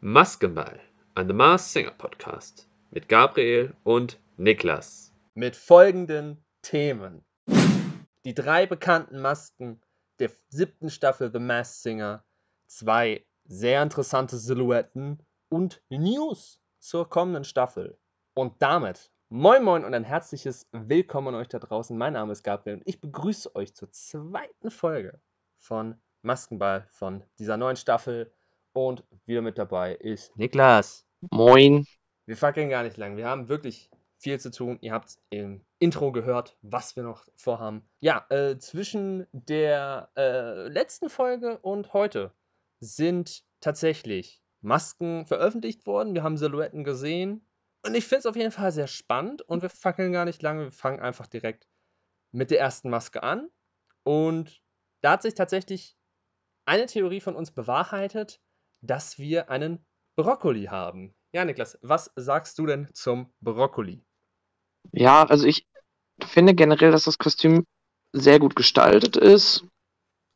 Maskenball, ein The Mars Singer Podcast mit Gabriel und Niklas. mit folgenden Themen. Die drei bekannten Masken der siebten Staffel The Masked Singer, zwei sehr interessante Silhouetten und News zur kommenden Staffel. Und damit moin moin und ein herzliches Willkommen an euch da draußen. Mein Name ist Gabriel und ich begrüße euch zur zweiten Folge von Maskenball von dieser neuen Staffel. Und wieder mit dabei ist Niklas. Moin. Wir fackeln gar nicht lang. Wir haben wirklich viel zu tun. Ihr habt im Intro gehört, was wir noch vorhaben. Ja, äh, zwischen der äh, letzten Folge und heute sind tatsächlich Masken veröffentlicht worden. Wir haben Silhouetten gesehen. Und ich finde es auf jeden Fall sehr spannend. Und wir fackeln gar nicht lange. Wir fangen einfach direkt mit der ersten Maske an. Und da hat sich tatsächlich eine Theorie von uns bewahrheitet, dass wir einen Brokkoli haben. Ja, Niklas, was sagst du denn zum Brokkoli? Ja, also ich finde generell, dass das Kostüm sehr gut gestaltet ist.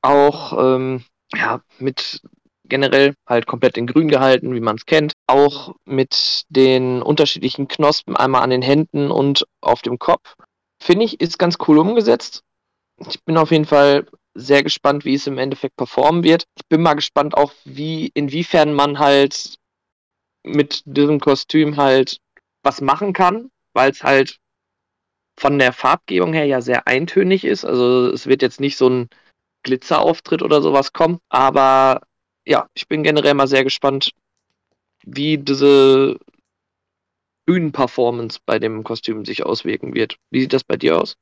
Auch ähm, ja, mit generell halt komplett in grün gehalten, wie man es kennt. Auch mit den unterschiedlichen Knospen einmal an den Händen und auf dem Kopf. Finde ich, ist ganz cool umgesetzt. Ich bin auf jeden Fall sehr gespannt, wie es im Endeffekt performen wird. Ich bin mal gespannt auch, wie, inwiefern man halt mit diesem Kostüm halt was machen kann, weil es halt von der Farbgebung her ja sehr eintönig ist. Also es wird jetzt nicht so ein Glitzerauftritt oder sowas kommen, aber ja, ich bin generell mal sehr gespannt, wie diese Bühnenperformance bei dem Kostüm sich auswirken wird. Wie sieht das bei dir aus?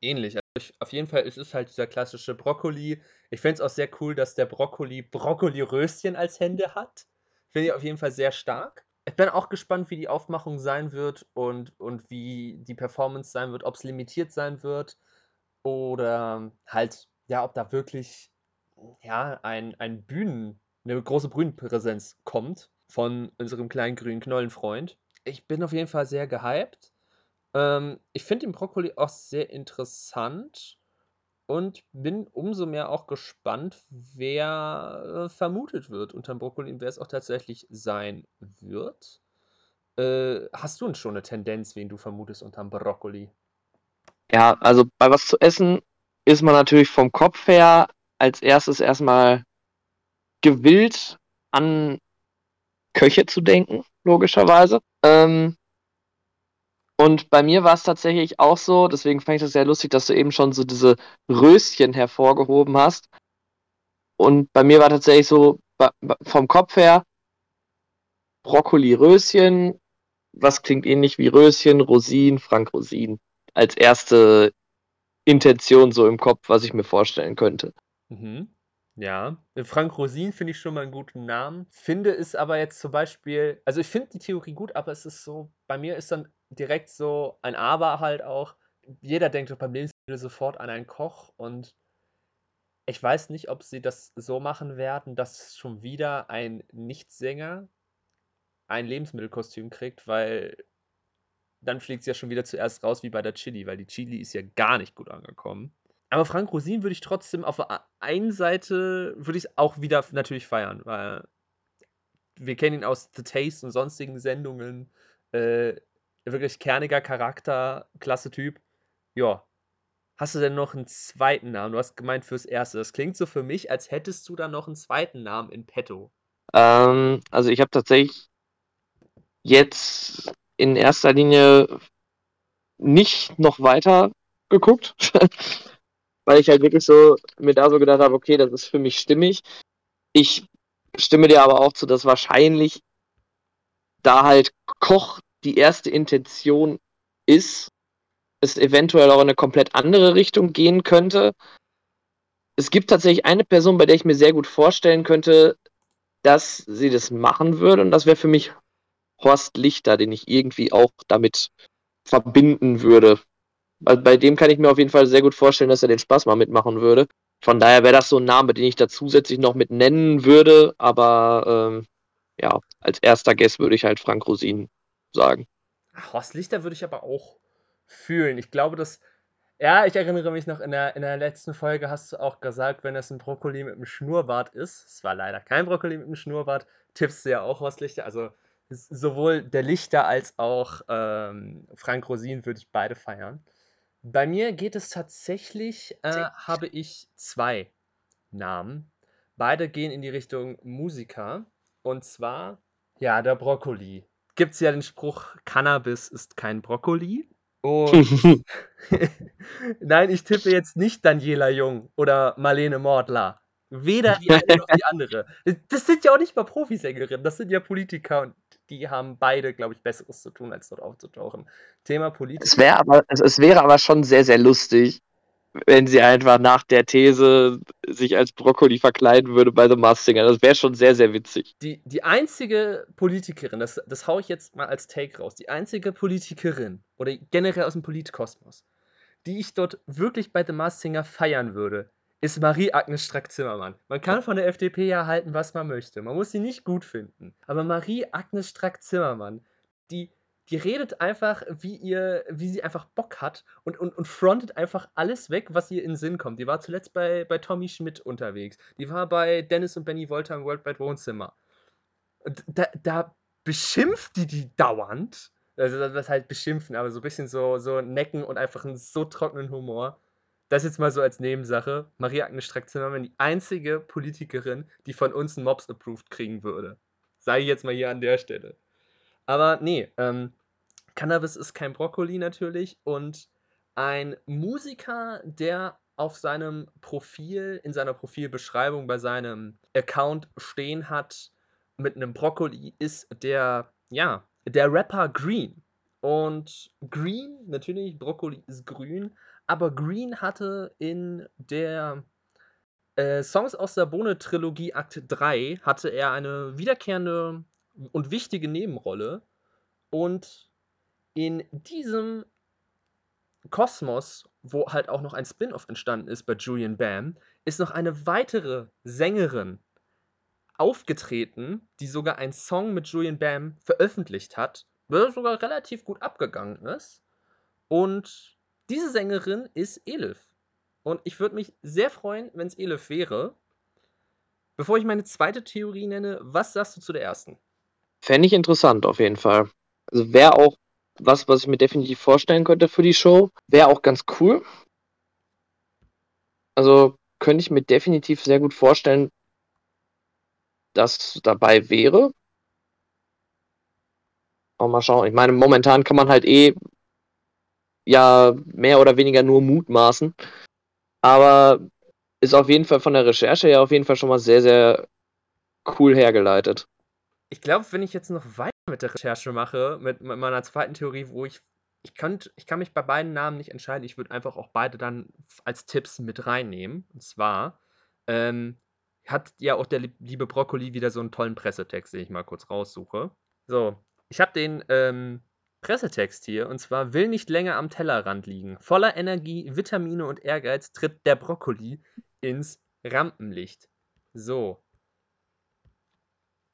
Ähnlich. Also ich, auf jeden Fall ist es halt dieser klassische Brokkoli. Ich finde es auch sehr cool, dass der Brokkoli Brokkoli-Röschen als Hände hat. Finde ich auf jeden Fall sehr stark. Ich bin auch gespannt, wie die Aufmachung sein wird und, und wie die Performance sein wird, ob es limitiert sein wird oder halt, ja, ob da wirklich ja, ein, ein Bühnen, eine große Bühnenpräsenz kommt von unserem kleinen grünen Knollenfreund. Ich bin auf jeden Fall sehr gehypt. Ähm, ich finde den Brokkoli auch sehr interessant und bin umso mehr auch gespannt, wer äh, vermutet wird unter dem Brokkoli und wer es auch tatsächlich sein wird. Äh, hast du schon eine Tendenz, wen du vermutest unterm Brokkoli? Ja, also bei was zu essen ist man natürlich vom Kopf her als erstes erstmal gewillt an Köche zu denken, logischerweise. Ähm, und bei mir war es tatsächlich auch so, deswegen fand ich das sehr lustig, dass du eben schon so diese Röschen hervorgehoben hast. Und bei mir war tatsächlich so vom Kopf her Brokkoli-Röschen, was klingt ähnlich wie Röschen, Rosinen, Frank Rosin. Als erste Intention so im Kopf, was ich mir vorstellen könnte. Mhm. Ja, Frank Rosin finde ich schon mal einen guten Namen. Finde es aber jetzt zum Beispiel, also ich finde die Theorie gut, aber es ist so, bei mir ist dann direkt so ein Aber halt auch. Jeder denkt doch beim Lebensmittel sofort an einen Koch und ich weiß nicht, ob sie das so machen werden, dass schon wieder ein Nichtsänger ein Lebensmittelkostüm kriegt, weil dann fliegt es ja schon wieder zuerst raus wie bei der Chili, weil die Chili ist ja gar nicht gut angekommen. Aber Frank Rosin würde ich trotzdem auf der einen Seite würde ich auch wieder natürlich feiern, weil wir kennen ihn aus The Taste und sonstigen Sendungen. Äh, wirklich kerniger Charakter, klasse Typ. Ja. Hast du denn noch einen zweiten Namen? Du hast gemeint fürs erste. Das klingt so für mich, als hättest du da noch einen zweiten Namen in petto. Ähm, also ich habe tatsächlich jetzt in erster Linie nicht noch weiter geguckt, weil ich halt wirklich so mir da so gedacht habe, okay, das ist für mich stimmig. Ich stimme dir aber auch zu, dass wahrscheinlich da halt Koch die erste Intention ist, es eventuell auch in eine komplett andere Richtung gehen könnte. Es gibt tatsächlich eine Person, bei der ich mir sehr gut vorstellen könnte, dass sie das machen würde. Und das wäre für mich Horst Lichter, den ich irgendwie auch damit verbinden würde. Also bei dem kann ich mir auf jeden Fall sehr gut vorstellen, dass er den Spaß mal mitmachen würde. Von daher wäre das so ein Name, den ich da zusätzlich noch mit nennen würde. Aber ähm, ja, als erster Guest würde ich halt Frank Rosin sagen. Horst Lichter würde ich aber auch fühlen. Ich glaube, dass Ja, ich erinnere mich noch, in der, in der letzten Folge hast du auch gesagt, wenn es ein Brokkoli mit einem Schnurrbart ist, es war leider kein Brokkoli mit einem Schnurrbart, tippst du ja auch was Lichter. Also sowohl der Lichter als auch ähm, Frank Rosin würde ich beide feiern. Bei mir geht es tatsächlich, äh, habe ich zwei Namen. Beide gehen in die Richtung Musiker. Und zwar, ja, der Brokkoli. Gibt es ja den Spruch, Cannabis ist kein Brokkoli. Und nein, ich tippe jetzt nicht Daniela Jung oder Marlene Mordler. Weder die eine noch die andere. Das sind ja auch nicht mal Profisängerinnen, das sind ja Politiker und die haben beide, glaube ich, Besseres zu tun, als dort aufzutauchen. Thema Politik. Es, wär aber, es, es wäre aber schon sehr, sehr lustig, wenn sie einfach nach der These sich als Brokkoli verkleiden würde bei The Masked Singer. Das wäre schon sehr, sehr witzig. Die, die einzige Politikerin, das, das haue ich jetzt mal als Take raus, die einzige Politikerin oder generell aus dem Politkosmos, die ich dort wirklich bei The Masked Singer feiern würde, ist Marie-Agnes Strack-Zimmermann. Man kann von der FDP ja halten, was man möchte. Man muss sie nicht gut finden. Aber Marie-Agnes Strack-Zimmermann, die, die redet einfach, wie, ihr, wie sie einfach Bock hat und, und, und frontet einfach alles weg, was ihr in den Sinn kommt. Die war zuletzt bei, bei Tommy Schmidt unterwegs. Die war bei Dennis und Benny Wolter im Worldwide Wohnzimmer. Da, da beschimpft die die dauernd. Also das halt beschimpfen, aber so ein bisschen so, so necken und einfach einen so trockenen Humor. Das jetzt mal so als Nebensache. Maria-Agnes Strack-Zimmermann, die einzige Politikerin, die von uns einen Mobs approved kriegen würde. Sei jetzt mal hier an der Stelle. Aber nee, ähm, Cannabis ist kein Brokkoli natürlich und ein Musiker, der auf seinem Profil, in seiner Profilbeschreibung bei seinem Account stehen hat mit einem Brokkoli, ist der, ja, der Rapper Green. Und Green, natürlich, Brokkoli ist grün, aber Green hatte in der äh, Songs aus der Bohne-Trilogie Akt 3 hatte er eine wiederkehrende und wichtige Nebenrolle. Und in diesem Kosmos, wo halt auch noch ein Spin-off entstanden ist bei Julian Bam, ist noch eine weitere Sängerin aufgetreten, die sogar einen Song mit Julian Bam veröffentlicht hat, der sogar relativ gut abgegangen ist. Und diese Sängerin ist Elif. Und ich würde mich sehr freuen, wenn es Elif wäre. Bevor ich meine zweite Theorie nenne, was sagst du zu der ersten? Fände ich interessant, auf jeden Fall. Also wäre auch was, was ich mir definitiv vorstellen könnte für die Show. Wäre auch ganz cool. Also könnte ich mir definitiv sehr gut vorstellen, dass dabei wäre. Auch mal schauen. Ich meine, momentan kann man halt eh ja mehr oder weniger nur mutmaßen. Aber ist auf jeden Fall von der Recherche ja auf jeden Fall schon mal sehr, sehr cool hergeleitet. Ich glaube, wenn ich jetzt noch weiter mit der Recherche mache, mit, mit meiner zweiten Theorie, wo ich ich, könnt, ich kann mich bei beiden Namen nicht entscheiden. Ich würde einfach auch beide dann als Tipps mit reinnehmen. Und zwar ähm, hat ja auch der liebe Brokkoli wieder so einen tollen Pressetext, den ich mal kurz raussuche. So, ich habe den ähm, Pressetext hier, und zwar will nicht länger am Tellerrand liegen. Voller Energie, Vitamine und Ehrgeiz tritt der Brokkoli ins Rampenlicht. So.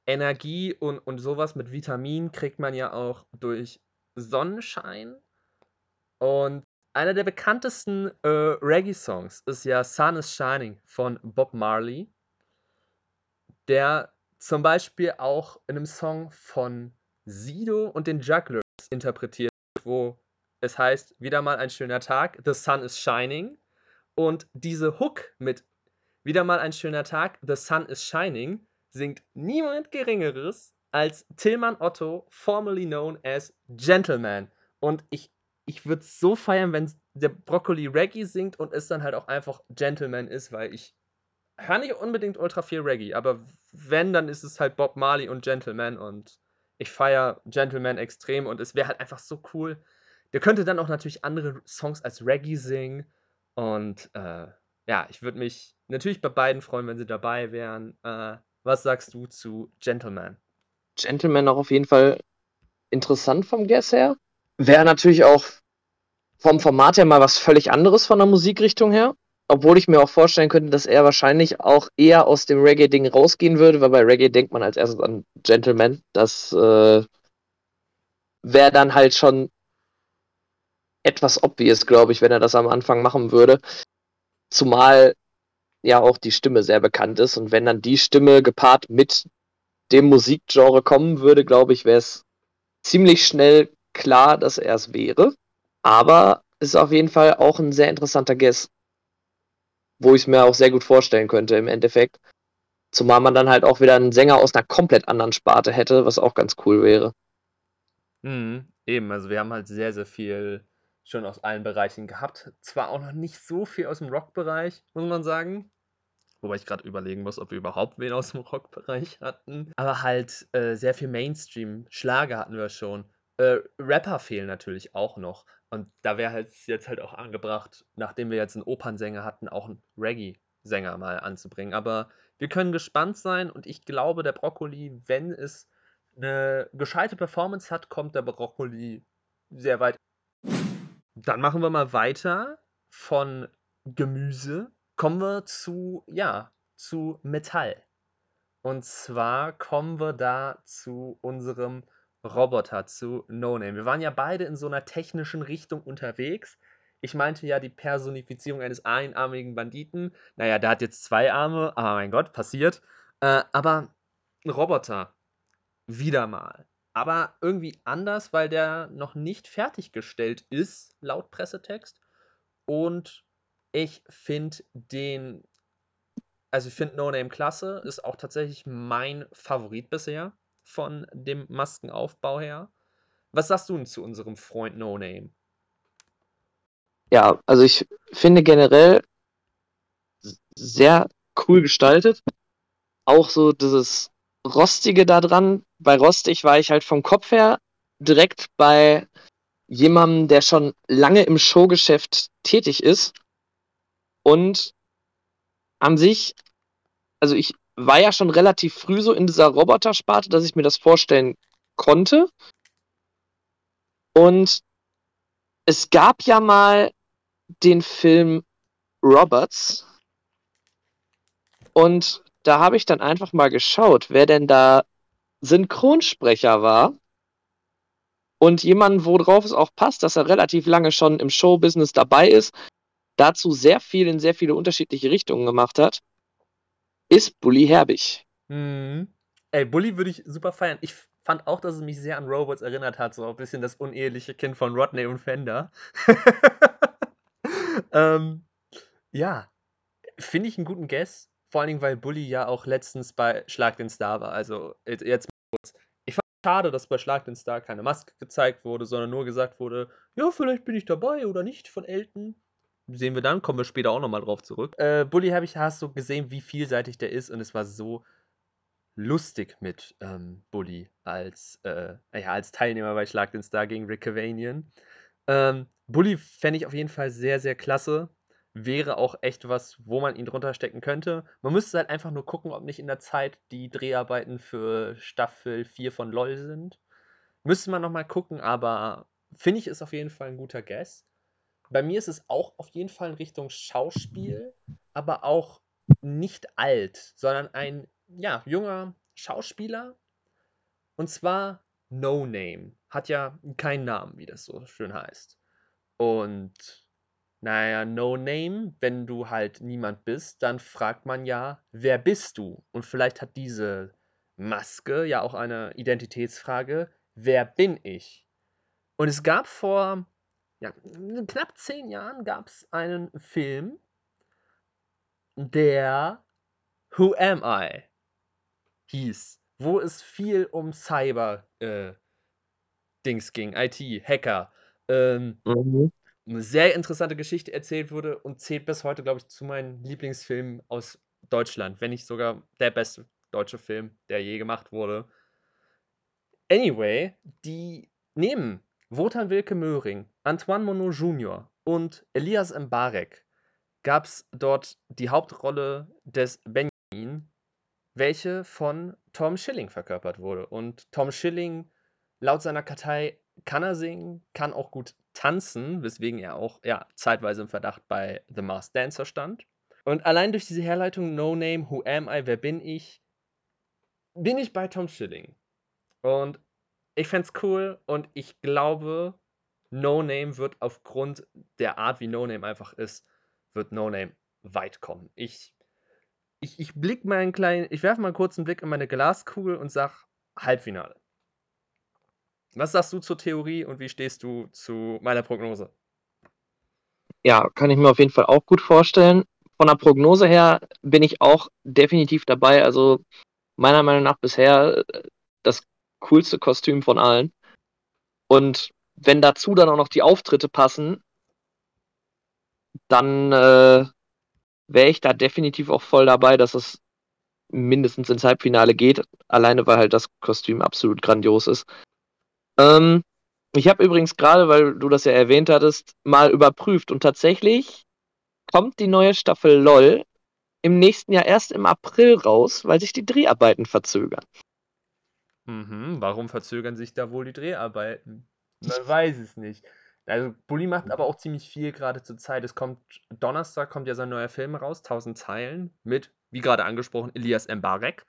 Energie und, und sowas mit Vitamin kriegt man ja auch durch Sonnenschein. Und einer der bekanntesten äh, Reggae-Songs ist ja Sun is Shining von Bob Marley, der zum Beispiel auch in einem Song von Sido und den Jugglers interpretiert, wo es heißt, wieder mal ein schöner Tag, the sun is shining. Und diese Hook mit wieder mal ein schöner Tag, the sun is shining, singt niemand Geringeres als Tillmann Otto, formerly known as Gentleman. Und ich, ich würde es so feiern, wenn der Broccoli Reggae singt und es dann halt auch einfach Gentleman ist, weil ich höre nicht unbedingt ultra viel Reggae, aber wenn, dann ist es halt Bob Marley und Gentleman und ich feiere Gentleman extrem und es wäre halt einfach so cool. Der könnte dann auch natürlich andere Songs als Reggae singen. Und äh, ja, ich würde mich natürlich bei beiden freuen, wenn sie dabei wären. Äh, was sagst du zu Gentleman? Gentleman auch auf jeden Fall interessant vom Guess her. Wäre natürlich auch vom Format her mal was völlig anderes von der Musikrichtung her obwohl ich mir auch vorstellen könnte, dass er wahrscheinlich auch eher aus dem Reggae-Ding rausgehen würde, weil bei Reggae denkt man als erstes an Gentleman. Das äh, wäre dann halt schon etwas obvious, glaube ich, wenn er das am Anfang machen würde. Zumal ja auch die Stimme sehr bekannt ist und wenn dann die Stimme gepaart mit dem Musikgenre kommen würde, glaube ich, wäre es ziemlich schnell klar, dass er es wäre. Aber ist auf jeden Fall auch ein sehr interessanter Guest, wo ich es mir auch sehr gut vorstellen könnte im Endeffekt. Zumal man dann halt auch wieder einen Sänger aus einer komplett anderen Sparte hätte, was auch ganz cool wäre. Mhm, eben, also wir haben halt sehr, sehr viel schon aus allen Bereichen gehabt. Zwar auch noch nicht so viel aus dem Rock-Bereich, muss man sagen. Wobei ich gerade überlegen muss, ob wir überhaupt wen aus dem Rock-Bereich hatten. Aber halt äh, sehr viel Mainstream. Schlager hatten wir schon. Äh, Rapper fehlen natürlich auch noch. Und da wäre halt jetzt halt auch angebracht, nachdem wir jetzt einen Opernsänger hatten, auch einen Reggae-Sänger mal anzubringen. Aber wir können gespannt sein und ich glaube, der Brokkoli, wenn es eine gescheite Performance hat, kommt der Brokkoli sehr weit. Dann machen wir mal weiter von Gemüse. Kommen wir zu, ja, zu Metall. Und zwar kommen wir da zu unserem Roboter, zu No Name. Wir waren ja beide in so einer technischen Richtung unterwegs. Ich meinte ja die Personifizierung eines einarmigen Banditen. Naja, der hat jetzt zwei Arme, aber mein Gott, passiert. Äh, aber ein Roboter, wieder mal. Aber irgendwie anders, weil der noch nicht fertiggestellt ist, laut Pressetext. Und ich finde den, also ich finde No Name klasse, ist auch tatsächlich mein Favorit bisher von dem Maskenaufbau her. Was sagst du denn zu unserem Freund No Name? Ja, also ich finde generell sehr cool gestaltet. Auch so dieses Rostige da dran. Bei Rostig war ich halt vom Kopf her direkt bei jemandem, der schon lange im Showgeschäft tätig ist. Und an sich, also ich war ja schon relativ früh so in dieser Robotersparte, dass ich mir das vorstellen konnte. Und es gab ja mal den Film Roberts. Und da habe ich dann einfach mal geschaut, wer denn da Synchronsprecher war. Und jemand, worauf es auch passt, dass er relativ lange schon im Showbusiness dabei ist, dazu sehr viel in sehr viele unterschiedliche Richtungen gemacht hat, ist Bully Herbig. Mhm. Ey, Bully würde ich super feiern. Ich fand auch, dass es mich sehr an Robots erinnert hat, so ein bisschen das uneheliche Kind von Rodney und Fender. ähm, ja, finde ich einen guten Guess. Vor allen Dingen, weil Bully ja auch letztens bei Schlag den Star war. Also jetzt. Ich fand es schade, dass bei Schlag den Star keine Maske gezeigt wurde, sondern nur gesagt wurde, ja, vielleicht bin ich dabei oder nicht von Elton. Sehen wir dann, kommen wir später auch nochmal drauf zurück. Äh, Bully habe ich, hast du gesehen, wie vielseitig der ist und es war so lustig mit ähm, Bully als, äh, ja, als Teilnehmer bei Schlag den Star gegen Rick Cavanian. Ähm, Bully fände ich auf jeden Fall sehr, sehr klasse. Wäre auch echt was, wo man ihn drunter stecken könnte. Man müsste halt einfach nur gucken, ob nicht in der Zeit die Dreharbeiten für Staffel 4 von LOL sind. Müsste man nochmal gucken, aber finde ich ist auf jeden Fall ein guter Guess. Bei mir ist es auch auf jeden Fall in Richtung Schauspiel, aber auch nicht alt, sondern ein ja, junger Schauspieler. Und zwar No Name. Hat ja keinen Namen, wie das so schön heißt. Und naja, No Name, wenn du halt niemand bist, dann fragt man ja, wer bist du? Und vielleicht hat diese Maske ja auch eine Identitätsfrage, wer bin ich? Und es gab vor ja, knapp zehn Jahren gab es einen Film, der Who Am I hieß, wo es viel um Cyber äh, Dings ging, IT, Hacker. Ähm, mhm eine sehr interessante Geschichte erzählt wurde und zählt bis heute, glaube ich, zu meinen Lieblingsfilmen aus Deutschland, wenn nicht sogar der beste deutsche Film, der je gemacht wurde. Anyway, die nehmen Wotan Wilke Möhring, Antoine Monod Jr. und Elias Mbarek gab es dort die Hauptrolle des Benjamin, welche von Tom Schilling verkörpert wurde. Und Tom Schilling, laut seiner Kartei, kann er singen, kann auch gut tanzen, weswegen er auch ja, zeitweise im Verdacht bei The Masked Dancer stand. Und allein durch diese Herleitung No Name, Who Am I, Wer bin ich, bin ich bei Tom Schilling. Und ich fände es cool und ich glaube, No Name wird aufgrund der Art, wie No Name einfach ist, wird No Name weit kommen. Ich, ich, ich blick mal einen kleinen, ich werfe mal kurz einen Blick in meine Glaskugel und sag Halbfinale. Was sagst du zur Theorie und wie stehst du zu meiner Prognose? Ja, kann ich mir auf jeden Fall auch gut vorstellen. Von der Prognose her bin ich auch definitiv dabei. Also meiner Meinung nach bisher äh, das coolste Kostüm von allen. Und wenn dazu dann auch noch die Auftritte passen, dann äh, wäre ich da definitiv auch voll dabei, dass es mindestens ins Halbfinale geht. Alleine weil halt das Kostüm absolut grandios ist. Ähm, ich habe übrigens gerade, weil du das ja erwähnt hattest, mal überprüft und tatsächlich kommt die neue Staffel LOL im nächsten Jahr erst im April raus, weil sich die Dreharbeiten verzögern. Mhm, warum verzögern sich da wohl die Dreharbeiten? Man weiß es nicht. Also Bully macht aber auch ziemlich viel gerade zur Zeit. Es kommt Donnerstag kommt ja sein neuer Film raus, 1000 Zeilen mit, wie gerade angesprochen, Elias Mbarek.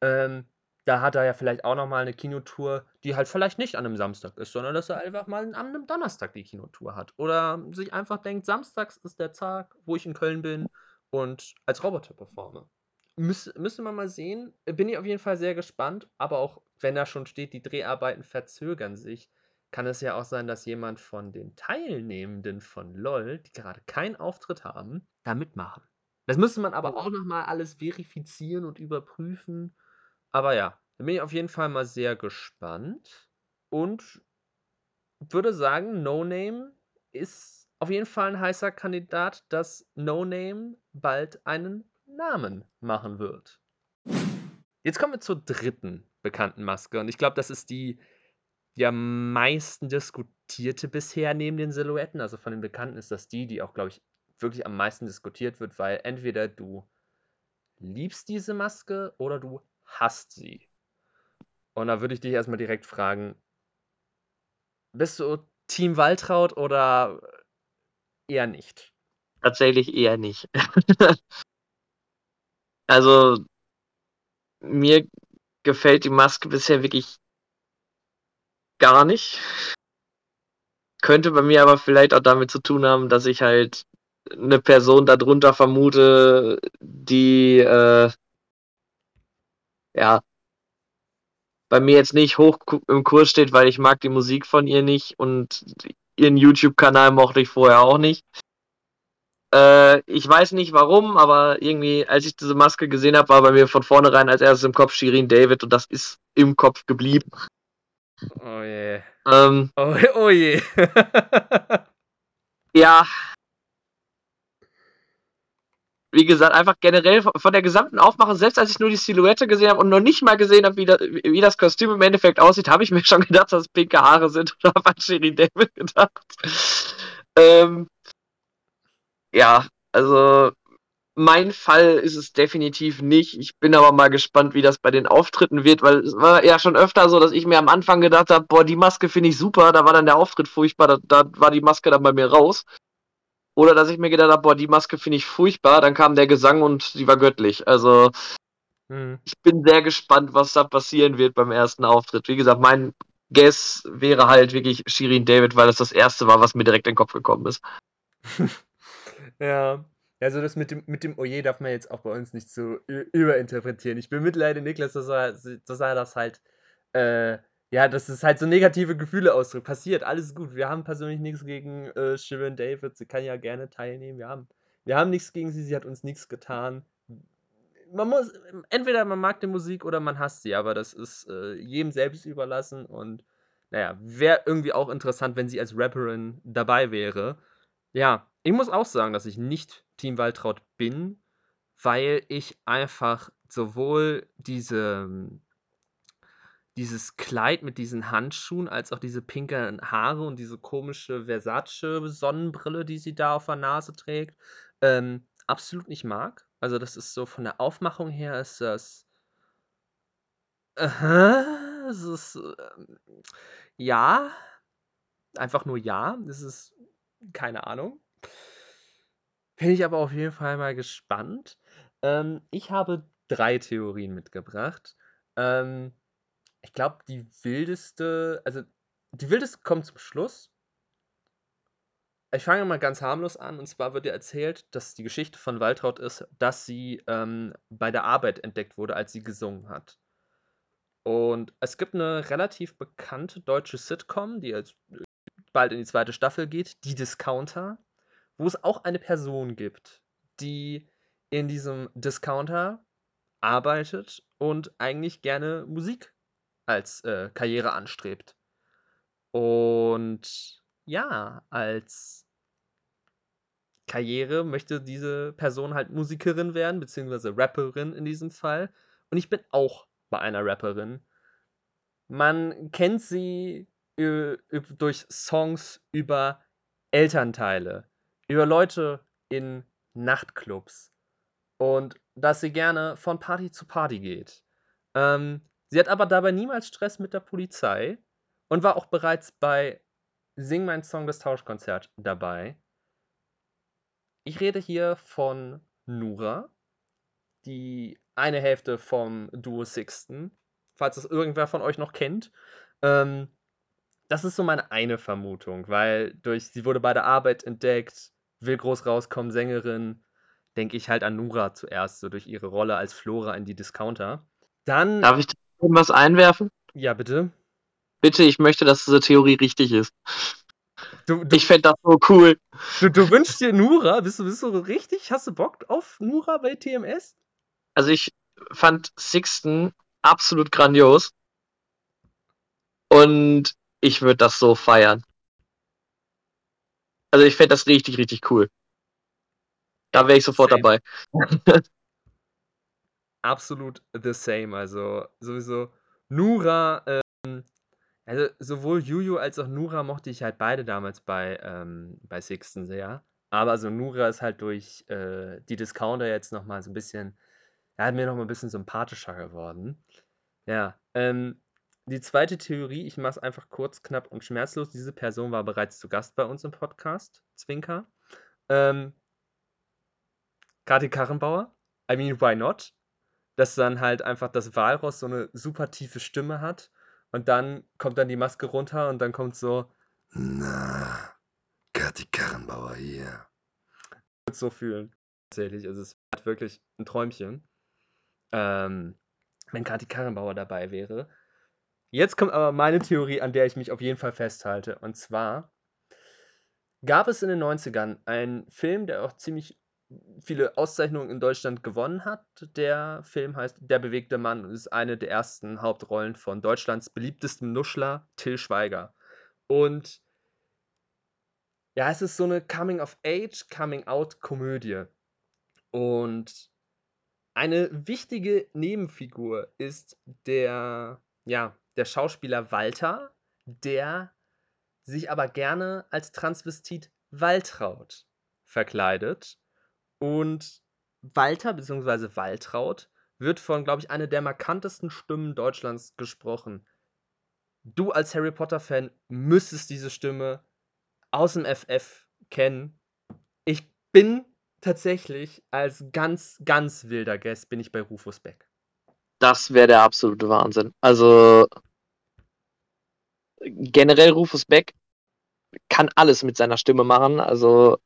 Ähm, da hat er ja vielleicht auch nochmal eine Kinotour, die halt vielleicht nicht an einem Samstag ist, sondern dass er einfach mal an einem Donnerstag die Kinotour hat. Oder sich einfach denkt, samstags ist der Tag, wo ich in Köln bin und als Roboter performe. Müs müsste man mal sehen. Bin ich auf jeden Fall sehr gespannt. Aber auch wenn da schon steht, die Dreharbeiten verzögern sich, kann es ja auch sein, dass jemand von den Teilnehmenden von LOL, die gerade keinen Auftritt haben, da mitmachen. Das müsste man aber auch nochmal alles verifizieren und überprüfen. Aber ja, da bin ich auf jeden Fall mal sehr gespannt und würde sagen, No Name ist auf jeden Fall ein heißer Kandidat, dass No Name bald einen Namen machen wird. Jetzt kommen wir zur dritten bekannten Maske und ich glaube, das ist die, die am meisten diskutierte bisher neben den Silhouetten. Also von den Bekannten ist das die, die auch, glaube ich, wirklich am meisten diskutiert wird, weil entweder du liebst diese Maske oder du hasst sie. Und da würde ich dich erstmal direkt fragen, bist du Team Waltraud oder eher nicht? Tatsächlich eher nicht. also, mir gefällt die Maske bisher wirklich gar nicht. Könnte bei mir aber vielleicht auch damit zu tun haben, dass ich halt eine Person darunter vermute, die äh, ja, bei mir jetzt nicht hoch im Kurs steht, weil ich mag die Musik von ihr nicht und ihren YouTube-Kanal mochte ich vorher auch nicht. Äh, ich weiß nicht warum, aber irgendwie, als ich diese Maske gesehen habe, war bei mir von vornherein als erstes im Kopf Shirin David und das ist im Kopf geblieben. Oh je. Ähm, Oh, oh je. ja, wie gesagt, einfach generell von der gesamten Aufmachung, selbst als ich nur die Silhouette gesehen habe und noch nicht mal gesehen habe, wie, das, wie das Kostüm im Endeffekt aussieht, habe ich mir schon gedacht, dass es pinke Haare sind und habe an Sherry David gedacht. Ähm, ja, also mein Fall ist es definitiv nicht. Ich bin aber mal gespannt, wie das bei den Auftritten wird, weil es war ja schon öfter so, dass ich mir am Anfang gedacht habe, boah, die Maske finde ich super, da war dann der Auftritt furchtbar, da, da war die Maske dann bei mir raus. Oder dass ich mir gedacht habe, boah, die Maske finde ich furchtbar, dann kam der Gesang und sie war göttlich. Also Hm. ich bin sehr gespannt, was da passieren wird beim ersten Auftritt. Wie gesagt, mein Guess wäre halt wirklich Shirin David, weil das das erste war, was mir direkt in den Kopf gekommen ist. Ja. Also das mit dem, mit dem Oje darf man jetzt auch bei uns nicht so überinterpretieren. Ich bemitleide Niklas, dass er, dass er das halt, äh, ja, dass es halt so negative Gefühle ausdrückt. Passiert, alles gut. Wir haben persönlich nichts gegen äh, Shirin David. Sie kann ja gerne teilnehmen. Wir haben, wir haben nichts gegen sie, sie hat uns nichts getan. Man muss, entweder man mag die Musik oder man hasst sie, aber das ist äh, jedem selbst überlassen und naja, wäre irgendwie auch interessant, wenn sie als Rapperin dabei wäre. Ja, ich muss auch sagen, dass ich nicht Team Waltraud bin, weil ich einfach sowohl diese, dieses Kleid mit diesen Handschuhen als auch diese pinken Haare und diese komische Versace-Sonnenbrille, die sie da auf der Nase trägt, ähm, absolut nicht mag. Also das ist so von der Aufmachung her ist das. Aha, es ist. Ähm, ja. Einfach nur ja. Es ist. Keine Ahnung. Bin ich aber auf jeden Fall mal gespannt. Ähm, ich habe drei Theorien mitgebracht. Ähm, ich glaube, die wildeste, also die wildeste kommt zum Schluss. ich fange mal ganz harmlos an. Und zwar wird dir erzählt, dass die Geschichte von Waltraud ist, dass sie ähm, bei der Arbeit entdeckt wurde, als sie gesungen hat. Und es gibt eine relativ bekannte deutsche Sitcom, die jetzt bald in die zweite Staffel geht, die Discounter, wo es auch eine Person gibt, die in diesem Discounter arbeitet und eigentlich gerne Musik als äh, Karriere anstrebt. Und ja, als Karriere möchte diese Person halt Musikerin werden, beziehungsweise Rapperin in diesem Fall. Und ich bin auch bei einer Rapperin. Man kennt sie durch Songs über Elternteile, über Leute in Nachtclubs und dass sie gerne von Party zu Party geht. Ähm, sie hat aber dabei niemals Stress mit der Polizei und war auch bereits bei Sing mein Song das Tauschkonzert dabei. Ich rede hier von Nura, die eine Hälfte vom Duo Sixten, falls das irgendwer von euch noch kennt. Ähm, das ist so meine eine Vermutung, weil durch sie wurde bei der Arbeit entdeckt, will groß rauskommen, Sängerin, denke ich halt an Nura zuerst, so durch ihre Rolle als Flora in die Discounter. Dann. Darf ich irgendwas einwerfen? Ja, bitte. Bitte, ich möchte, dass diese Theorie richtig ist. Du, du, ich fände das so cool. Du, du, wünschst dir Nura? Bist du, bist du richtig? Hast du Bock auf Nura bei TMS? Also ich fand Sixten absolut grandios. Und ich würde das so feiern. Also ich fände das richtig, richtig cool. Da wäre ich sofort same. dabei. Absolut the same. Also sowieso Nura, ähm, also sowohl Juju als auch Nura mochte ich halt beide damals bei, ähm, bei Sixten sehr. Aber also Nura ist halt durch äh, die Discounter jetzt nochmal so ein bisschen, er hat mir nochmal ein bisschen sympathischer geworden. Ja, ähm, die zweite Theorie, ich mache es einfach kurz, knapp und schmerzlos. Diese Person war bereits zu Gast bei uns im Podcast, Zwinker. Ähm, Kati Karrenbauer. I mean, why not? Dass dann halt einfach das Walross so eine super tiefe Stimme hat und dann kommt dann die Maske runter und dann kommt so, na, Kati Karrenbauer hier. So fühlen, tatsächlich. Also es ist wirklich ein Träumchen, ähm, wenn Kati Karrenbauer dabei wäre. Jetzt kommt aber meine Theorie, an der ich mich auf jeden Fall festhalte. Und zwar gab es in den 90ern einen Film, der auch ziemlich viele Auszeichnungen in Deutschland gewonnen hat. Der Film heißt Der bewegte Mann und ist eine der ersten Hauptrollen von Deutschlands beliebtestem Nuschler, Till Schweiger. Und ja, es ist so eine Coming-of-Age, Coming-out-Komödie. Und eine wichtige Nebenfigur ist der, ja, der Schauspieler Walter, der sich aber gerne als Transvestit Waltraud verkleidet. Und Walter bzw. Waltraud wird von, glaube ich, einer der markantesten Stimmen Deutschlands gesprochen. Du als Harry Potter-Fan müsstest diese Stimme aus dem FF kennen. Ich bin tatsächlich als ganz, ganz wilder Guest bin ich bei Rufus Beck. Das wäre der absolute Wahnsinn. Also generell Rufus Beck kann alles mit seiner Stimme machen. Also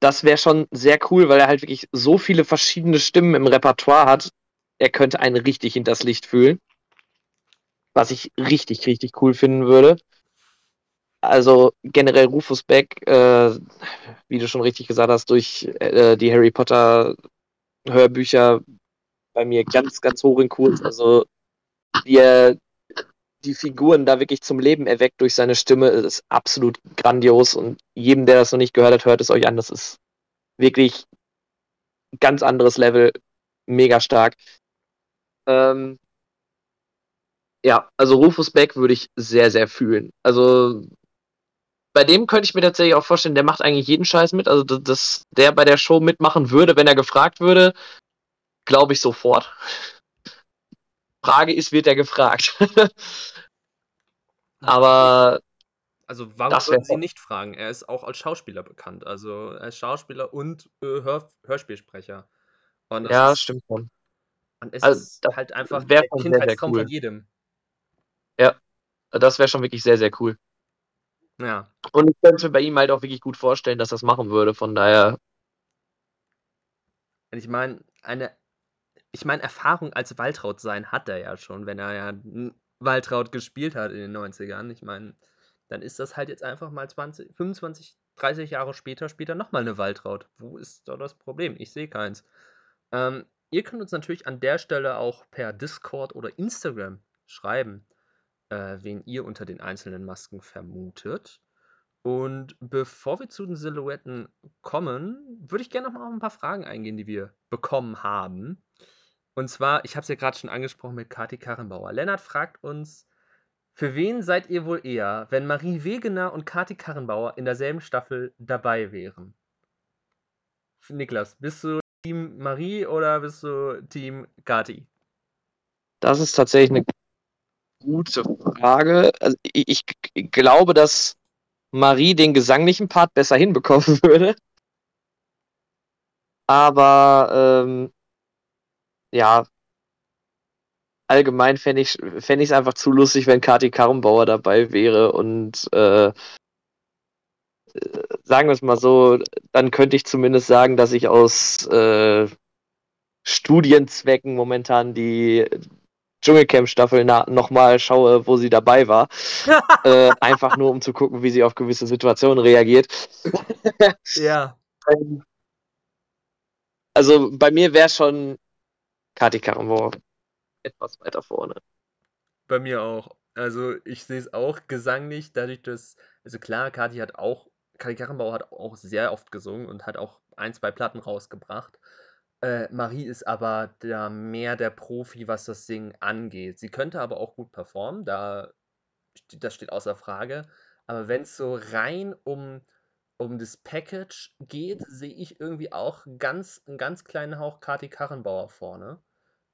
das wäre schon sehr cool, weil er halt wirklich so viele verschiedene Stimmen im Repertoire hat. Er könnte einen richtig hinters Licht fühlen. Was ich richtig, richtig cool finden würde. Also generell Rufus Beck, äh, wie du schon richtig gesagt hast, durch äh, die Harry Potter Hörbücher bei mir ganz, ganz hoch in Kurs. Also wie er die Figuren da wirklich zum Leben erweckt durch seine Stimme, ist absolut grandios. Und jedem, der das noch nicht gehört hat, hört es euch an. Das ist wirklich ganz anderes Level, mega stark. Ähm, ja, also Rufus Beck würde ich sehr, sehr fühlen. Also bei dem könnte ich mir tatsächlich auch vorstellen, der macht eigentlich jeden Scheiß mit. Also, dass der bei der Show mitmachen würde, wenn er gefragt würde, glaube ich sofort. Frage ist, wird er gefragt? Aber. Also, warum sollten Sie nicht fragen? Er ist auch als Schauspieler bekannt. Also, er ist Schauspieler und äh, Hör Hörspielsprecher. Und ja, ist, stimmt schon. Und es also, ist halt einfach der Kindheitstraum cool. von jedem. Ja, das wäre schon wirklich sehr, sehr cool. Ja. Und ich könnte bei ihm halt auch wirklich gut vorstellen, dass das machen würde. Von daher. Und ich meine, eine, ich meine, Erfahrung als Waltraud sein hat er ja schon, wenn er ja Waltraud gespielt hat in den 90ern. Ich meine, dann ist das halt jetzt einfach mal 20, 25, 30 Jahre später, später nochmal eine Waltraud. Wo ist da das Problem? Ich sehe keins. Ähm, ihr könnt uns natürlich an der Stelle auch per Discord oder Instagram schreiben, äh, wen ihr unter den einzelnen Masken vermutet. Und bevor wir zu den Silhouetten kommen, würde ich gerne noch mal auf ein paar Fragen eingehen, die wir bekommen haben. Und zwar, ich habe es ja gerade schon angesprochen mit Kati Karrenbauer. Lennart fragt uns, für wen seid ihr wohl eher, wenn Marie Wegener und Kati Karrenbauer in derselben Staffel dabei wären? Niklas, bist du Team Marie oder bist du Team Kati? Das ist tatsächlich eine gute Frage. Also ich, ich glaube, dass Marie den gesanglichen Part besser hinbekommen würde. Aber ähm, ja, allgemein fände ich es fänd einfach zu lustig, wenn Kati Karrenbauer dabei wäre und äh, sagen wir es mal so, dann könnte ich zumindest sagen, dass ich aus äh, Studienzwecken momentan die Dschungelcamp-Staffel nochmal schaue, wo sie dabei war. äh, einfach nur, um zu gucken, wie sie auf gewisse Situationen reagiert. ja. Ähm, also bei mir wäre schon Kati Karrenbauer etwas weiter vorne. Bei mir auch. Also ich sehe es auch gesanglich, dadurch, dass, also klar, Kati hat auch, Kati Karrenbauer hat auch sehr oft gesungen und hat auch ein, zwei Platten rausgebracht. Äh, Marie ist aber da mehr der Profi, was das Singen angeht. Sie könnte aber auch gut performen, da, das steht außer Frage. Aber wenn es so rein um, um das Package geht, sehe ich irgendwie auch ganz, einen ganz kleinen Hauch Kati Karrenbauer vorne.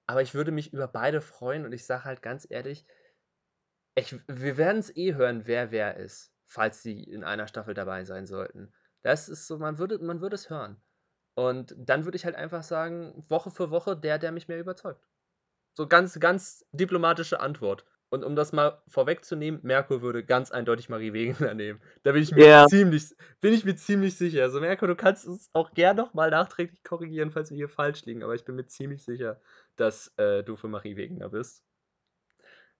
Aber ich würde mich über beide freuen und ich sage halt ganz ehrlich, ich, wir werden es eh hören, wer wer ist, falls sie in einer Staffel dabei sein sollten. Das ist so, man würde, man würde es hören. Und dann würde ich halt einfach sagen, Woche für Woche der, der mich mehr überzeugt. So ganz, ganz diplomatische Antwort. Und um das mal vorwegzunehmen, Merkur würde ganz eindeutig Marie Wegener nehmen. Da bin ich mir yeah. ziemlich, bin ich mir ziemlich sicher. Also Merkur, du kannst uns auch gern nochmal nachträglich korrigieren, falls wir hier falsch liegen, aber ich bin mir ziemlich sicher, dass äh, du für Marie Wegener bist.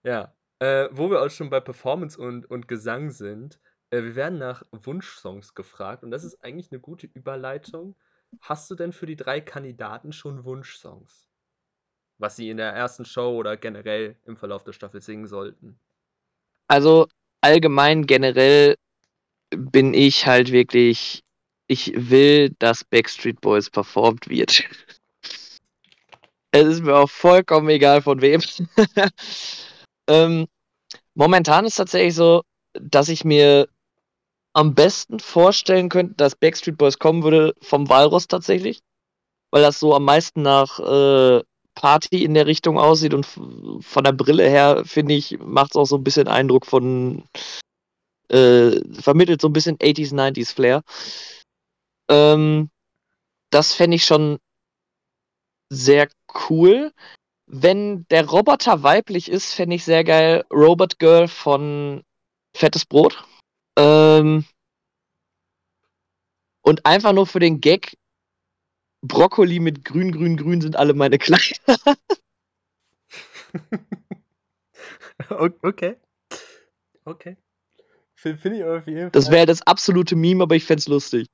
Ja. Äh, wo wir auch schon bei Performance und, und Gesang sind, äh, wir werden nach Wunschsongs gefragt und das ist eigentlich eine gute Überleitung. Hast du denn für die drei Kandidaten schon Wunschsongs? Was sie in der ersten Show oder generell im Verlauf der Staffel singen sollten? Also allgemein generell bin ich halt wirklich, ich will, dass Backstreet Boys performt wird. es ist mir auch vollkommen egal von wem. ähm, momentan ist tatsächlich so, dass ich mir am besten vorstellen könnte, dass Backstreet Boys kommen würde vom Walrus tatsächlich. Weil das so am meisten nach äh, Party in der Richtung aussieht und von der Brille her, finde ich, macht es auch so ein bisschen Eindruck von, äh, vermittelt so ein bisschen 80s, 90s Flair. Ähm, das fände ich schon sehr cool. Wenn der Roboter weiblich ist, fände ich sehr geil Robot Girl von Fettes Brot. Ähm, und einfach nur für den Gag Brokkoli mit grün, grün, grün sind alle meine Kleider. okay. Okay. Finde ich auf jeden Fall. Das wäre das absolute Meme, aber ich fände es lustig.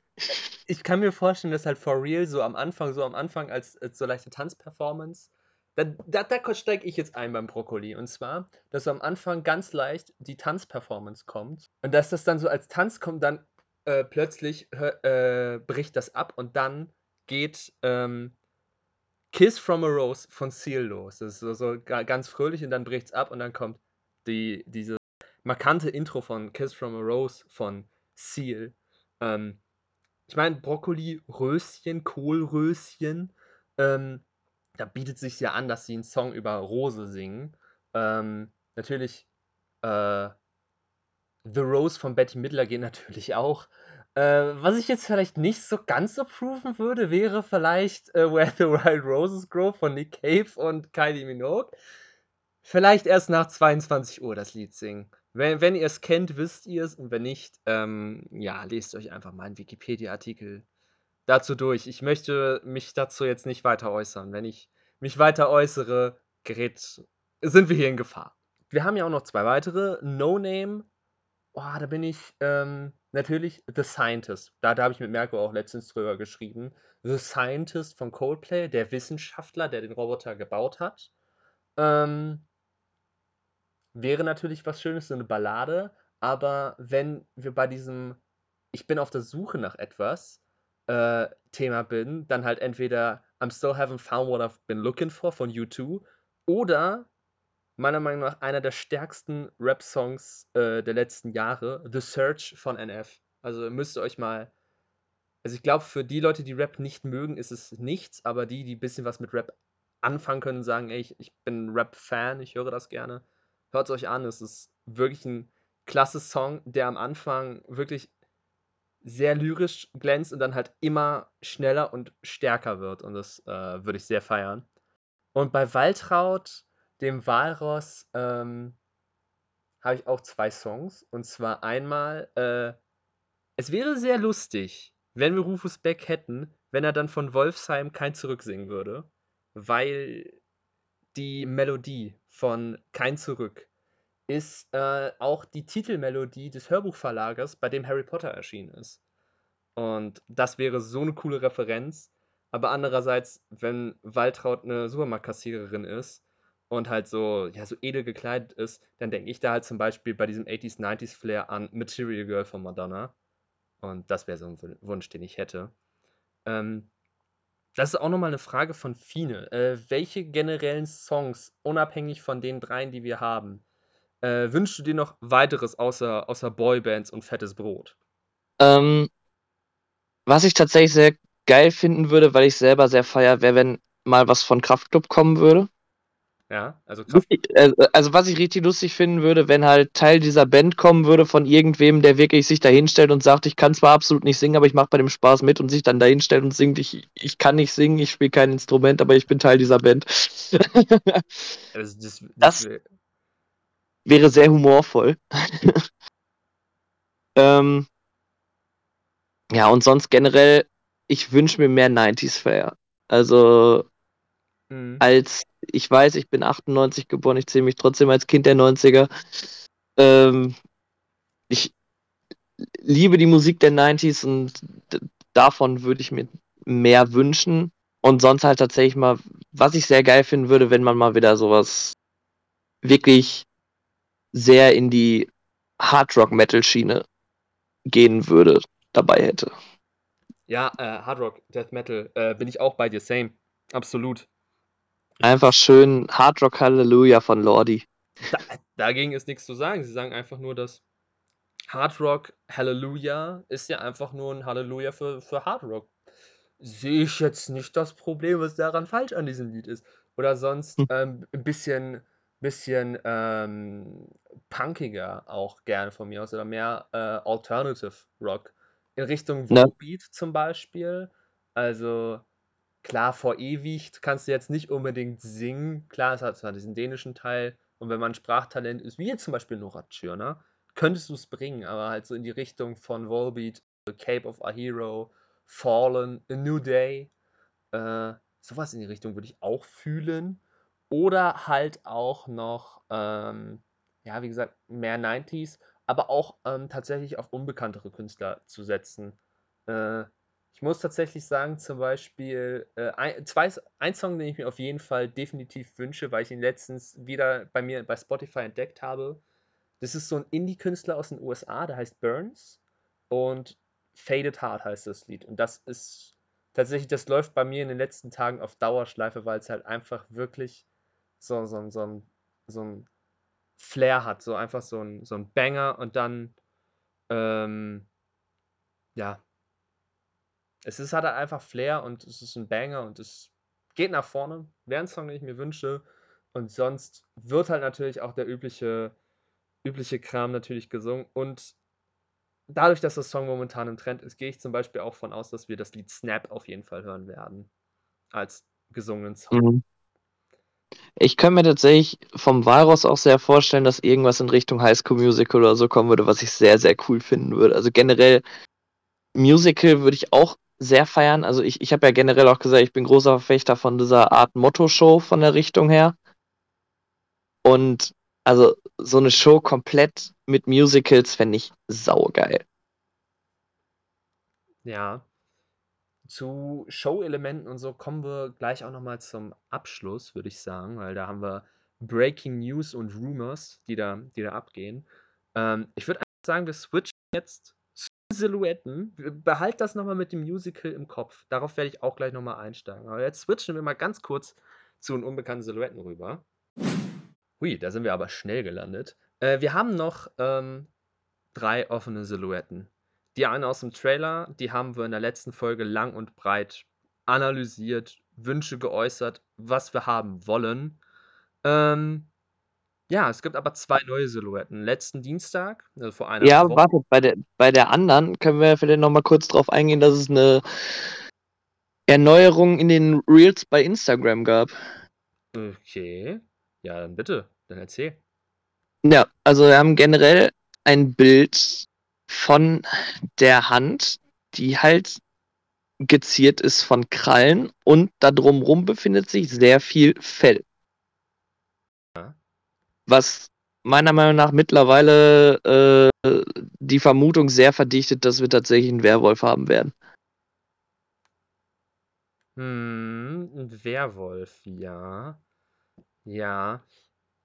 Ich kann mir vorstellen, dass halt for real so am Anfang, so am Anfang als, als so leichte Tanzperformance, da, da, da steige ich jetzt ein beim Brokkoli. Und zwar, dass so am Anfang ganz leicht die Tanzperformance kommt und dass das dann so als Tanz kommt, dann äh, plötzlich äh, bricht das ab und dann geht ähm, Kiss from a Rose von Seal los. Das ist so, so ganz fröhlich und dann bricht's ab und dann kommt die, diese markante Intro von Kiss from a Rose von Seal. Ähm, ich meine, Brokkoli, Röschen, Kohlröschen, ähm, da bietet sich ja an, dass sie einen Song über Rose singen. Ähm, natürlich, äh, The Rose von Betty Midler geht natürlich auch. Äh, was ich jetzt vielleicht nicht so ganz approven würde, wäre vielleicht äh, Where the Wild Roses Grow von Nick Cave und Kylie Minogue. Vielleicht erst nach 22 Uhr das Lied singen. Wenn, wenn ihr es kennt, wisst ihr es. Und wenn nicht, ähm, ja, lest euch einfach mal einen Wikipedia-Artikel dazu durch. Ich möchte mich dazu jetzt nicht weiter äußern. Wenn ich mich weiter äußere, gerät, sind wir hier in Gefahr. Wir haben ja auch noch zwei weitere. No Name. Oh, da bin ich ähm, natürlich The Scientist. Da, da habe ich mit Merko auch letztens drüber geschrieben. The Scientist von Coldplay, der Wissenschaftler, der den Roboter gebaut hat. Ähm, wäre natürlich was Schönes, so eine Ballade. Aber wenn wir bei diesem Ich bin auf der Suche nach etwas äh, Thema bin, dann halt entweder I'm still haven't found what I've been looking for von U2 oder meiner Meinung nach einer der stärksten Rap-Songs äh, der letzten Jahre, The Search von NF. Also müsst ihr euch mal. Also ich glaube, für die Leute, die Rap nicht mögen, ist es nichts, aber die, die ein bisschen was mit Rap anfangen können, sagen, ey, ich, ich bin Rap-Fan, ich höre das gerne. Hört es euch an, es ist wirklich ein klasse Song, der am Anfang wirklich sehr lyrisch glänzt und dann halt immer schneller und stärker wird. Und das äh, würde ich sehr feiern. Und bei Waltraud, dem Walross, ähm, habe ich auch zwei Songs. Und zwar einmal, äh, es wäre sehr lustig, wenn wir Rufus Beck hätten, wenn er dann von Wolfsheim kein Zurück singen würde, weil die Melodie von Kein Zurück ist äh, auch die Titelmelodie des Hörbuchverlagers, bei dem Harry Potter erschienen ist. Und das wäre so eine coole Referenz. Aber andererseits, wenn Waltraud eine Supermarktkassiererin ist und halt so, ja, so edel gekleidet ist, dann denke ich da halt zum Beispiel bei diesem 80s, 90s Flair an Material Girl von Madonna. Und das wäre so ein Wunsch, den ich hätte. Ähm, das ist auch nochmal eine Frage von Fine. Äh, welche generellen Songs, unabhängig von den dreien, die wir haben, äh, wünschst du dir noch weiteres außer, außer Boybands und fettes Brot? Ähm, was ich tatsächlich sehr geil finden würde, weil ich selber sehr feier, wäre, wenn mal was von Kraftclub kommen würde. Ja, also Kraft äh, Also was ich richtig lustig finden würde, wenn halt Teil dieser Band kommen würde von irgendwem, der wirklich sich da hinstellt und sagt, ich kann zwar absolut nicht singen, aber ich mache bei dem Spaß mit und sich dann da hinstellt und singt, ich, ich kann nicht singen, ich spiele kein Instrument, aber ich bin Teil dieser Band. das, das, das wäre sehr humorvoll. ähm, ja, und sonst generell, ich wünsche mir mehr 90s Fair. Also, mhm. als ich weiß, ich bin 98 geboren, ich zähle mich trotzdem als Kind der 90er. Ähm, ich liebe die Musik der 90s und davon würde ich mir mehr wünschen. Und sonst halt tatsächlich mal, was ich sehr geil finden würde, wenn man mal wieder sowas wirklich sehr in die Hard Rock Metal Schiene gehen würde, dabei hätte. Ja, äh, Hard Rock, Death Metal, äh, bin ich auch bei dir, same. Absolut. Einfach schön Hard Rock Hallelujah von Lordi. Da, dagegen ist nichts zu sagen. Sie sagen einfach nur, dass Hard Rock Hallelujah ist ja einfach nur ein Hallelujah für, für Hard Rock. Sehe ich jetzt nicht das Problem, was daran falsch an diesem Lied ist. Oder sonst hm. ähm, ein bisschen bisschen ähm, punkiger auch gerne von mir aus oder mehr äh, Alternative Rock in Richtung Ne? Volbeat zum Beispiel. Also klar, vor ewig kannst du jetzt nicht unbedingt singen. Klar, es hat zwar diesen dänischen Teil und wenn man Sprachtalent ist, wie jetzt zum Beispiel Nora Tschirner, könntest du es bringen, aber halt so in die Richtung von Volbeat, Cape of a Hero, Fallen, A New Day, äh, sowas in die Richtung würde ich auch fühlen. Oder halt auch noch, ähm, ja, wie gesagt, mehr 90s, aber auch ähm, tatsächlich auf unbekanntere Künstler zu setzen. Äh, ich muss tatsächlich sagen, zum Beispiel, äh, ein, zwei, ein Song, den ich mir auf jeden Fall definitiv wünsche, weil ich ihn letztens wieder bei mir bei Spotify entdeckt habe. Das ist so ein Indie-Künstler aus den USA, der heißt Burns. Und Faded Heart heißt das Lied. Und das ist tatsächlich, das läuft bei mir in den letzten Tagen auf Dauerschleife, weil es halt einfach wirklich so, so, so, ein, so ein Flair hat, so einfach so ein, so ein Banger und dann, ähm, ja, es ist, hat halt einfach Flair und es ist ein Banger und es geht nach vorne. Wäre ein Song, den ich mir wünsche. Und sonst wird halt natürlich auch der übliche, übliche Kram natürlich gesungen. Und dadurch, dass das Song momentan im Trend ist, gehe ich zum Beispiel auch von aus, dass wir das Lied Snap auf jeden Fall hören werden. Als gesungenen Song. Mhm. Ich könnte mir tatsächlich vom Walross auch sehr vorstellen, dass irgendwas in Richtung High School Musical oder so kommen würde, was ich sehr, sehr cool finden würde. Also generell Musical würde ich auch sehr feiern. Also ich, ich habe ja generell auch gesagt, ich bin großer Verfechter von dieser Art Motto-Show von der Richtung her. Und also so eine Show komplett mit Musicals fände ich saugeil. Ja. Zu Show-Elementen und so kommen wir gleich auch nochmal zum Abschluss, würde ich sagen, weil da haben wir Breaking News und Rumors, die da, die da abgehen. Ähm, ich würde einfach sagen, wir switchen jetzt Silhouetten. Behalt das nochmal mit dem Musical im Kopf. Darauf werde ich auch gleich nochmal einsteigen. Aber jetzt switchen wir mal ganz kurz zu den unbekannten Silhouetten rüber. Hui, da sind wir aber schnell gelandet. Äh, wir haben noch ähm, drei offene Silhouetten. Die eine aus dem Trailer, die haben wir in der letzten Folge lang und breit analysiert, Wünsche geäußert, was wir haben wollen. Ähm, ja, es gibt aber zwei neue Silhouetten. Letzten Dienstag, also vor einer Ja, Woche. warte, bei der, bei der anderen können wir vielleicht nochmal kurz drauf eingehen, dass es eine Erneuerung in den Reels bei Instagram gab. Okay. Ja, dann bitte, dann erzähl. Ja, also wir haben generell ein Bild von der Hand, die halt geziert ist von Krallen und da drumrum befindet sich sehr viel Fell. Was meiner Meinung nach mittlerweile äh, die Vermutung sehr verdichtet, dass wir tatsächlich einen Werwolf haben werden. Hm, ein Werwolf, ja. Ja.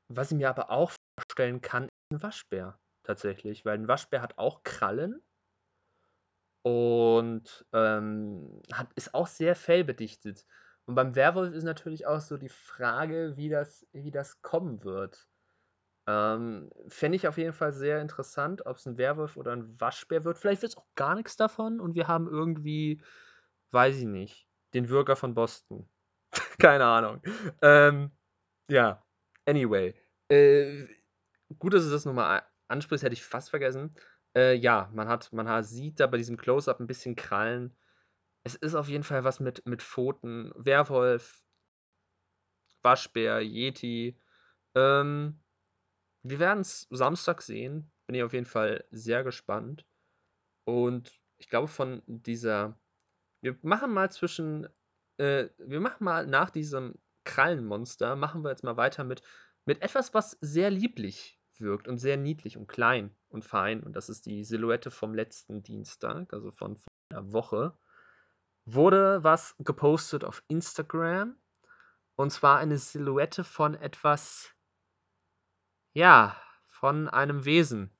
Was ich mir aber auch vorstellen kann, ist ein Waschbär tatsächlich, weil ein Waschbär hat auch Krallen und ähm, hat, ist auch sehr fellbedichtet. Und beim Werwolf ist natürlich auch so die Frage, wie das, wie das kommen wird. Ähm, Fände ich auf jeden Fall sehr interessant, ob es ein Werwolf oder ein Waschbär wird. Vielleicht wird es auch gar nichts davon und wir haben irgendwie, weiß ich nicht, den Bürger von Boston. Keine Ahnung. Ähm, ja, anyway. Äh, gut, dass du das nochmal ansprichst, hätte ich fast vergessen. Äh, ja, man hat, man hat, sieht da bei diesem Close-Up ein bisschen Krallen. Es ist auf jeden Fall was mit, mit Pfoten. Werwolf, Waschbär, Yeti. Ähm, wir werden es Samstag sehen. Bin ich auf jeden Fall sehr gespannt. Und ich glaube, von dieser. Wir machen mal zwischen. Äh, wir machen mal nach diesem Krallenmonster, machen wir jetzt mal weiter mit, mit etwas, was sehr lieblich wirkt und sehr niedlich und klein und fein. Und das ist die Silhouette vom letzten Dienstag, also von, von einer Woche. Wurde was gepostet auf Instagram. Und zwar eine Silhouette von etwas, ja, von einem Wesen.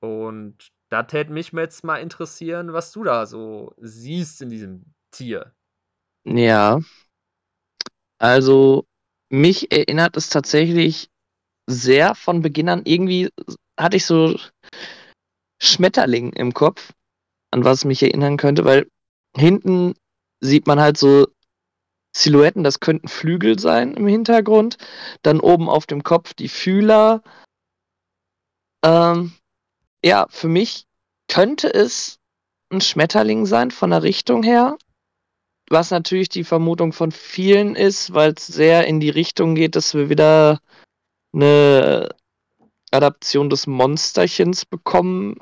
Und da täte mich jetzt mal interessieren, was du da so siehst in diesem Tier. Ja. Also, mich erinnert es tatsächlich sehr von Beginn an. Irgendwie hatte ich so Schmetterling im Kopf, an was mich erinnern könnte, weil hinten sieht man halt so Silhouetten, das könnten Flügel sein im Hintergrund. Dann oben auf dem Kopf die Fühler. Ähm, ja, für mich könnte es ein Schmetterling sein von der Richtung her. Was natürlich die Vermutung von vielen ist, weil es sehr in die Richtung geht, dass wir wieder eine Adaption des Monsterchens bekommen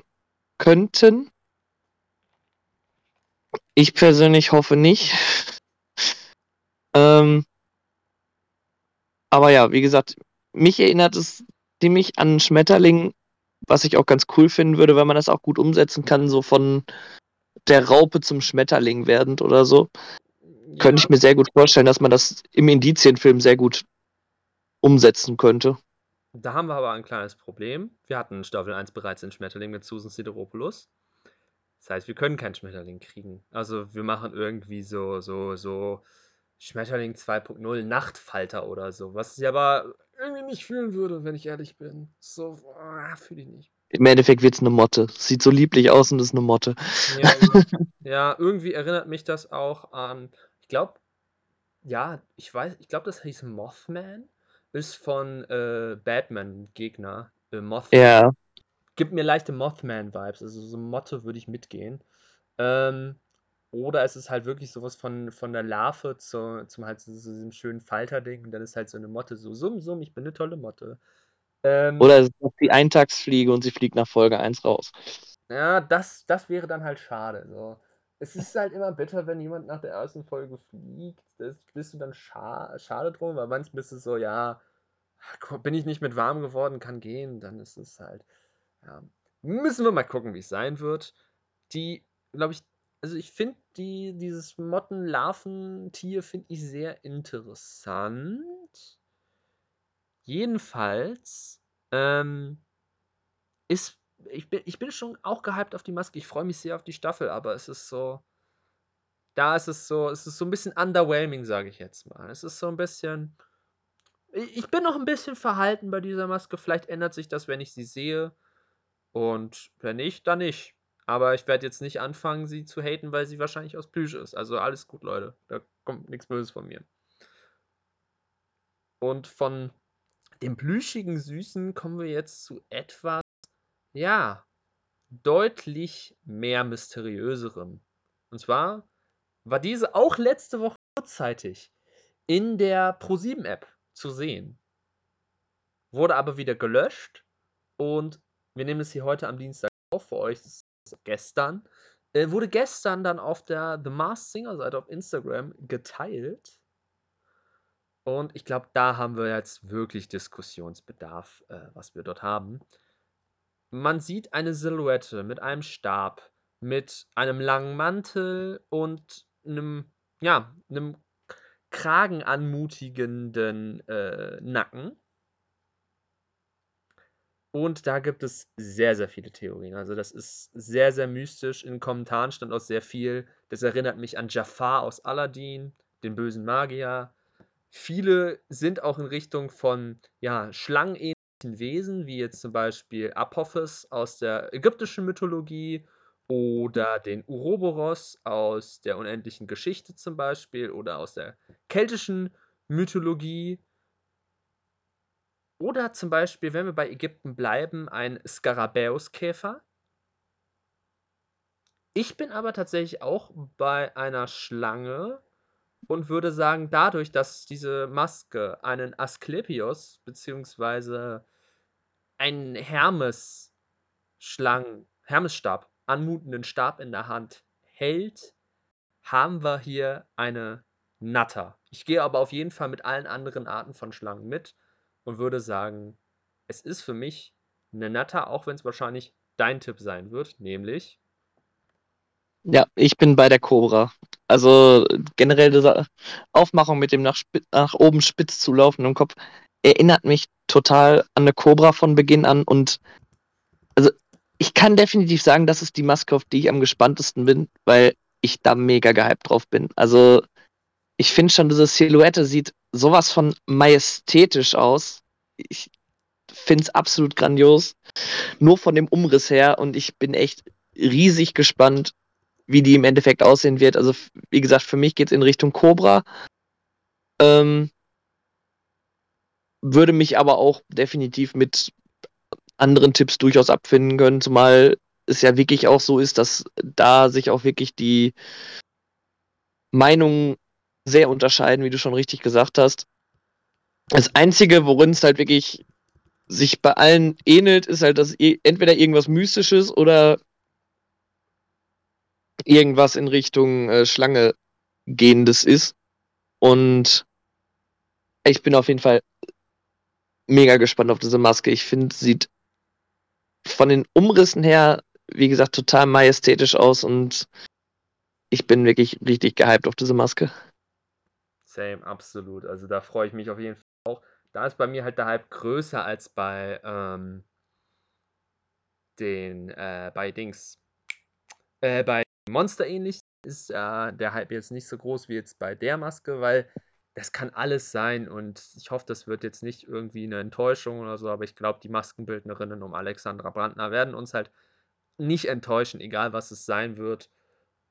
könnten. Ich persönlich hoffe nicht. ähm, aber ja, wie gesagt, mich erinnert es ziemlich an Schmetterling, was ich auch ganz cool finden würde, wenn man das auch gut umsetzen kann, so von der Raupe zum Schmetterling werdend oder so. Ja, Könnte ich mir sehr gut vorstellen, dass man das im Indizienfilm sehr gut umsetzen könnte. da haben wir aber ein kleines Problem. Wir hatten in Staffel 1 bereits den Schmetterling mit Susan Sideropoulos. Das heißt, wir können keinen Schmetterling kriegen. Also wir machen irgendwie so, so, so Schmetterling 2.0 Nachtfalter oder so, was ich aber irgendwie nicht fühlen würde, wenn ich ehrlich bin. So, ah, fühle ich nicht. Im Endeffekt wird es eine Motte. Sieht so lieblich aus und ist eine Motte. Ja, ja, irgendwie erinnert mich das auch an, ich glaube, ja, ich weiß, ich glaube, das hieß Mothman, ist von äh, Batman Gegner. Äh, Mothman. Ja, Gibt mir leichte Mothman-Vibes, also so Motte würde ich mitgehen. Ähm, Oder es ist halt wirklich sowas von, von der Larve zu, zum halt so, so diesem schönen Falterding und dann ist halt so eine Motte so, summ, summ, ich bin eine tolle Motte. Ähm, Oder es ist die Eintagsfliege und sie fliegt nach Folge 1 raus. Ja, das, das wäre dann halt schade. So. Es ist halt immer bitter, wenn jemand nach der ersten Folge fliegt. Das bist du dann scha schade drum, weil manchmal bist du so, ja, bin ich nicht mit warm geworden, kann gehen, dann ist es halt, ja. Müssen wir mal gucken, wie es sein wird. Die, glaube ich, also ich finde die, dieses Motten-Larventier finde ich sehr interessant. Jedenfalls ähm, ist ich bin, ich bin schon auch gehypt auf die Maske. Ich freue mich sehr auf die Staffel, aber es ist so. Da ist es so, es ist so ein bisschen underwhelming, sage ich jetzt mal. Es ist so ein bisschen. Ich bin noch ein bisschen verhalten bei dieser Maske. Vielleicht ändert sich das, wenn ich sie sehe. Und wenn nicht, dann nicht. Aber ich werde jetzt nicht anfangen, sie zu haten, weil sie wahrscheinlich aus Plüsch ist. Also alles gut, Leute. Da kommt nichts Böses von mir. Und von dem plüschigen Süßen kommen wir jetzt zu etwas, ja, deutlich mehr mysteriöserem. Und zwar war diese auch letzte Woche kurzzeitig in der Pro7-App zu sehen. Wurde aber wieder gelöscht und wir nehmen es hier heute am Dienstag auf für euch, das gestern. Äh, wurde gestern dann auf der The Masked Singer Seite auf Instagram geteilt. Und ich glaube, da haben wir jetzt wirklich Diskussionsbedarf, äh, was wir dort haben. Man sieht eine Silhouette mit einem Stab, mit einem langen Mantel und einem, ja, einem kragenanmutigenden äh, Nacken. Und da gibt es sehr, sehr viele Theorien. Also das ist sehr, sehr mystisch. In den Kommentaren stand auch sehr viel. Das erinnert mich an Jafar aus Aladdin, den bösen Magier. Viele sind auch in Richtung von ja, schlangenähnlichen Wesen, wie jetzt zum Beispiel Apophis aus der ägyptischen Mythologie oder den Uroboros aus der unendlichen Geschichte zum Beispiel oder aus der keltischen Mythologie. Oder zum Beispiel, wenn wir bei Ägypten bleiben, ein Skarabäuskäfer. Ich bin aber tatsächlich auch bei einer Schlange und würde sagen, dadurch, dass diese Maske einen Asklepios bzw. einen Hermes Schlangen, Hermesstab, anmutenden Stab in der Hand hält, haben wir hier eine Natter. Ich gehe aber auf jeden Fall mit allen anderen Arten von Schlangen mit und würde sagen, es ist für mich eine Natter, auch wenn es wahrscheinlich dein Tipp sein wird, nämlich ja, ich bin bei der Cobra. Also generell diese Aufmachung mit dem nach, nach oben spitz zu laufenden Kopf erinnert mich total an eine Cobra von Beginn an und also ich kann definitiv sagen, das ist die Maske, auf die ich am gespanntesten bin, weil ich da mega gehypt drauf bin. Also ich finde schon, diese Silhouette sieht sowas von majestätisch aus. Ich finde es absolut grandios. Nur von dem Umriss her und ich bin echt riesig gespannt, wie die im Endeffekt aussehen wird. Also, wie gesagt, für mich geht es in Richtung Cobra. Ähm, würde mich aber auch definitiv mit anderen Tipps durchaus abfinden können, zumal es ja wirklich auch so ist, dass da sich auch wirklich die Meinungen sehr unterscheiden, wie du schon richtig gesagt hast. Das Einzige, worin es halt wirklich sich bei allen ähnelt, ist halt, dass entweder irgendwas Mystisches oder irgendwas in Richtung äh, Schlange gehendes ist. Und ich bin auf jeden Fall mega gespannt auf diese Maske. Ich finde, sieht von den Umrissen her, wie gesagt, total majestätisch aus und ich bin wirklich richtig gehypt auf diese Maske. Same, absolut. Also da freue ich mich auf jeden Fall auch. Da ist bei mir halt der Hype größer als bei ähm, den, äh, bei Dings, äh, bei Monster ähnlich ist äh, der Hype jetzt nicht so groß wie jetzt bei der Maske, weil das kann alles sein und ich hoffe, das wird jetzt nicht irgendwie eine Enttäuschung oder so, aber ich glaube, die Maskenbildnerinnen um Alexandra Brandner werden uns halt nicht enttäuschen, egal was es sein wird.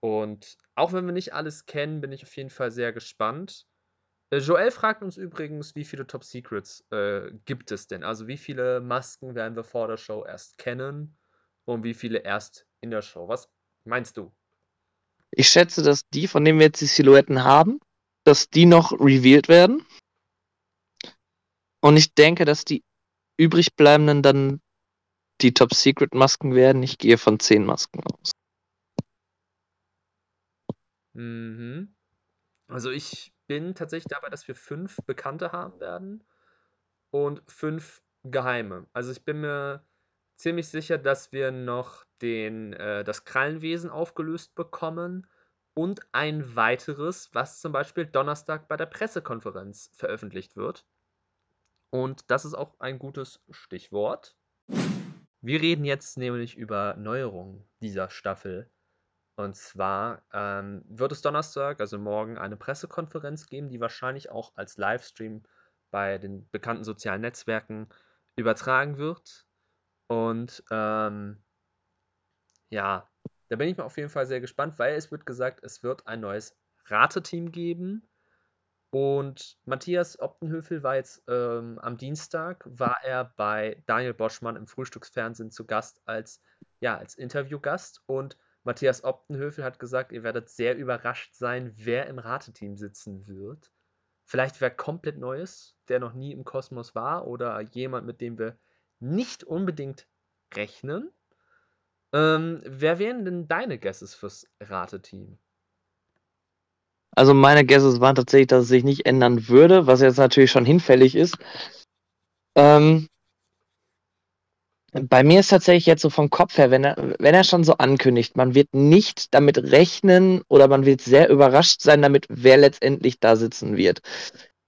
Und auch wenn wir nicht alles kennen, bin ich auf jeden Fall sehr gespannt. Äh, Joel fragt uns übrigens, wie viele Top Secrets äh, gibt es denn? Also wie viele Masken werden wir vor der Show erst kennen und wie viele erst in der Show? Was meinst du? Ich schätze, dass die, von denen wir jetzt die Silhouetten haben, dass die noch revealed werden. Und ich denke, dass die übrig bleibenden dann die Top Secret Masken werden. Ich gehe von 10 Masken aus. Mhm. Also ich bin tatsächlich dabei, dass wir fünf Bekannte haben werden und fünf Geheime. Also ich bin mir ziemlich sicher, dass wir noch den, äh, das Krallenwesen aufgelöst bekommen und ein weiteres, was zum Beispiel Donnerstag bei der Pressekonferenz veröffentlicht wird. Und das ist auch ein gutes Stichwort. Wir reden jetzt nämlich über Neuerungen dieser Staffel. Und zwar ähm, wird es Donnerstag, also morgen, eine Pressekonferenz geben, die wahrscheinlich auch als Livestream bei den bekannten sozialen Netzwerken übertragen wird. Und ähm, ja, da bin ich mal auf jeden Fall sehr gespannt, weil es wird gesagt, es wird ein neues Rateteam geben. Und Matthias Optenhöfel war jetzt ähm, am Dienstag, war er bei Daniel Boschmann im Frühstücksfernsehen zu Gast als, ja, als Interviewgast. Und Matthias Optenhöfel hat gesagt, ihr werdet sehr überrascht sein, wer im Rateteam sitzen wird. Vielleicht wer komplett Neues, der noch nie im Kosmos war oder jemand, mit dem wir nicht unbedingt rechnen. Ähm, wer wären denn deine Guesses fürs Rateteam? Also meine Guesses waren tatsächlich, dass es sich nicht ändern würde, was jetzt natürlich schon hinfällig ist. Ähm, bei mir ist tatsächlich jetzt so vom Kopf her, wenn er, wenn er schon so ankündigt, man wird nicht damit rechnen oder man wird sehr überrascht sein damit, wer letztendlich da sitzen wird.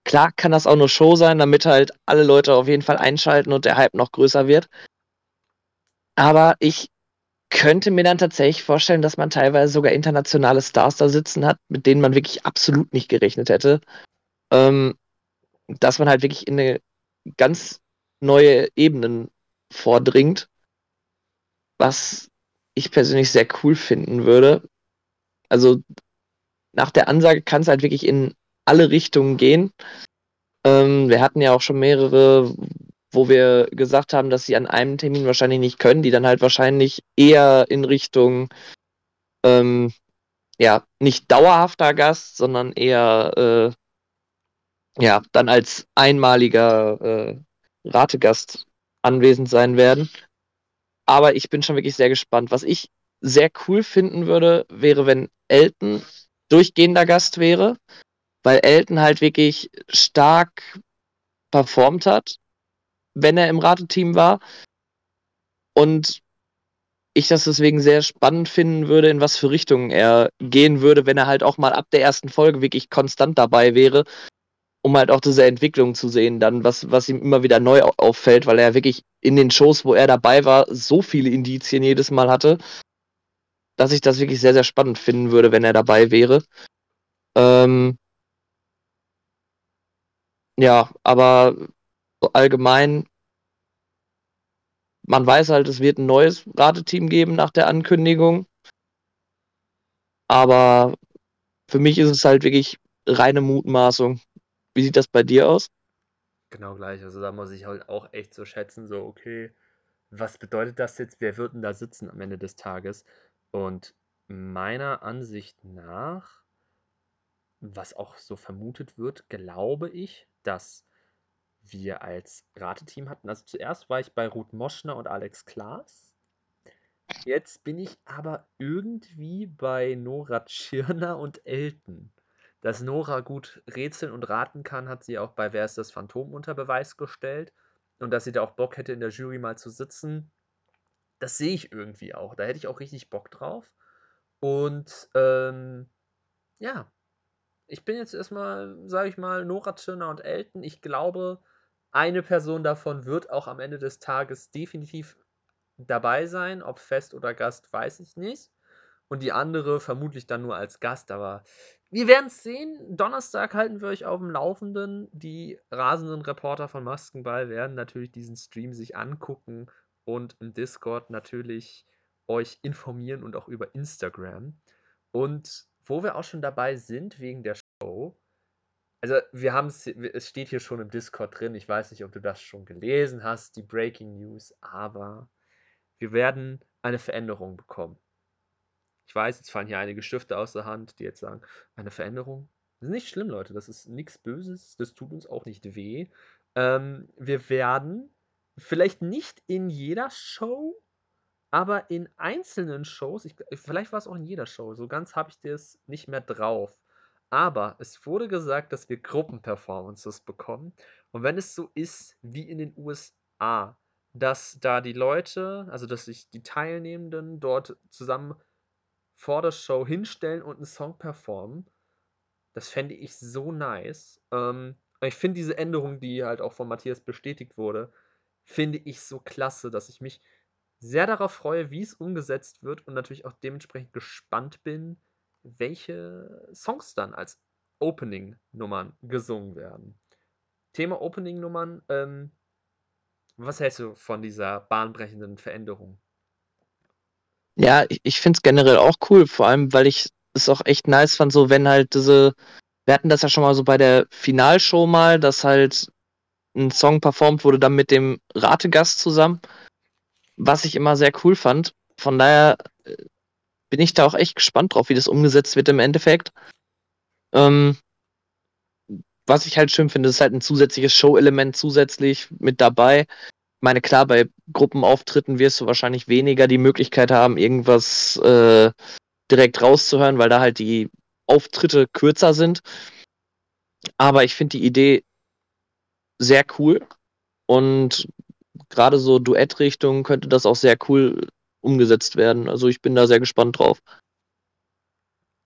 Klar kann das auch nur Show sein, damit halt alle Leute auf jeden Fall einschalten und der Hype noch größer wird. Aber ich könnte mir dann tatsächlich vorstellen, dass man teilweise sogar internationale Stars da sitzen hat, mit denen man wirklich absolut nicht gerechnet hätte. Ähm, dass man halt wirklich in eine ganz neue Ebenen vordringt, was ich persönlich sehr cool finden würde. Also nach der Ansage kann es halt wirklich in alle Richtungen gehen. Ähm, wir hatten ja auch schon mehrere, wo wir gesagt haben, dass sie an einem Termin wahrscheinlich nicht können, die dann halt wahrscheinlich eher in Richtung, ähm, ja, nicht dauerhafter Gast, sondern eher, äh, ja, dann als einmaliger äh, Rategast anwesend sein werden. Aber ich bin schon wirklich sehr gespannt. Was ich sehr cool finden würde, wäre, wenn Elton durchgehender Gast wäre, weil Elton halt wirklich stark performt hat wenn er im Rateteam war. Und ich das deswegen sehr spannend finden würde, in was für Richtungen er gehen würde, wenn er halt auch mal ab der ersten Folge wirklich konstant dabei wäre, um halt auch diese Entwicklung zu sehen, dann, was, was ihm immer wieder neu auffällt, weil er wirklich in den Shows, wo er dabei war, so viele Indizien jedes Mal hatte, dass ich das wirklich sehr, sehr spannend finden würde, wenn er dabei wäre. Ähm ja, aber allgemein, man weiß halt, es wird ein neues Rateteam geben nach der Ankündigung. Aber für mich ist es halt wirklich reine Mutmaßung. Wie sieht das bei dir aus? Genau gleich. Also da muss ich halt auch echt so schätzen, so, okay, was bedeutet das jetzt? Wer wird denn da sitzen am Ende des Tages? Und meiner Ansicht nach, was auch so vermutet wird, glaube ich, dass wir als Rateteam hatten. Also zuerst war ich bei Ruth Moschner und Alex Klaas. Jetzt bin ich aber irgendwie bei Nora Tschirner und Elton. Dass Nora gut rätseln und raten kann, hat sie auch bei Wer ist das Phantom unter Beweis gestellt. Und dass sie da auch Bock hätte, in der Jury mal zu sitzen, das sehe ich irgendwie auch. Da hätte ich auch richtig Bock drauf. Und ähm, ja, ich bin jetzt erstmal, sage ich mal, Nora Tschirner und Elton. Ich glaube, eine Person davon wird auch am Ende des Tages definitiv dabei sein. Ob Fest oder Gast, weiß ich nicht. Und die andere vermutlich dann nur als Gast. Aber wir werden es sehen. Donnerstag halten wir euch auf dem Laufenden. Die rasenden Reporter von Maskenball werden natürlich diesen Stream sich angucken und im Discord natürlich euch informieren und auch über Instagram. Und wo wir auch schon dabei sind, wegen der Show, also wir haben es, es steht hier schon im Discord drin. Ich weiß nicht, ob du das schon gelesen hast, die Breaking News, aber wir werden eine Veränderung bekommen. Ich weiß, jetzt fallen hier einige Stifte aus der Hand, die jetzt sagen, eine Veränderung. Das ist nicht schlimm, Leute. Das ist nichts Böses. Das tut uns auch nicht weh. Ähm, wir werden vielleicht nicht in jeder Show, aber in einzelnen Shows, ich, vielleicht war es auch in jeder Show, so ganz habe ich das nicht mehr drauf. Aber es wurde gesagt, dass wir Gruppenperformances bekommen. Und wenn es so ist wie in den USA, dass da die Leute, also dass sich die Teilnehmenden dort zusammen vor der Show hinstellen und einen Song performen, das fände ich so nice. Ähm, ich finde diese Änderung, die halt auch von Matthias bestätigt wurde, finde ich so klasse, dass ich mich sehr darauf freue, wie es umgesetzt wird und natürlich auch dementsprechend gespannt bin, welche Songs dann als Opening-Nummern gesungen werden. Thema Opening-Nummern, ähm, was hältst du von dieser bahnbrechenden Veränderung? Ja, ich, ich finde es generell auch cool, vor allem, weil ich es auch echt nice fand, so wenn halt diese, wir hatten das ja schon mal so bei der Finalshow mal, dass halt ein Song performt wurde dann mit dem Rategast zusammen, was ich immer sehr cool fand. Von daher äh, bin ich da auch echt gespannt drauf, wie das umgesetzt wird im Endeffekt. Ähm, was ich halt schön finde, ist halt ein zusätzliches Show-Element zusätzlich mit dabei. Meine, klar, bei Gruppenauftritten wirst du wahrscheinlich weniger die Möglichkeit haben, irgendwas äh, direkt rauszuhören, weil da halt die Auftritte kürzer sind. Aber ich finde die Idee sehr cool und gerade so Duettrichtung könnte das auch sehr cool umgesetzt werden. Also ich bin da sehr gespannt drauf.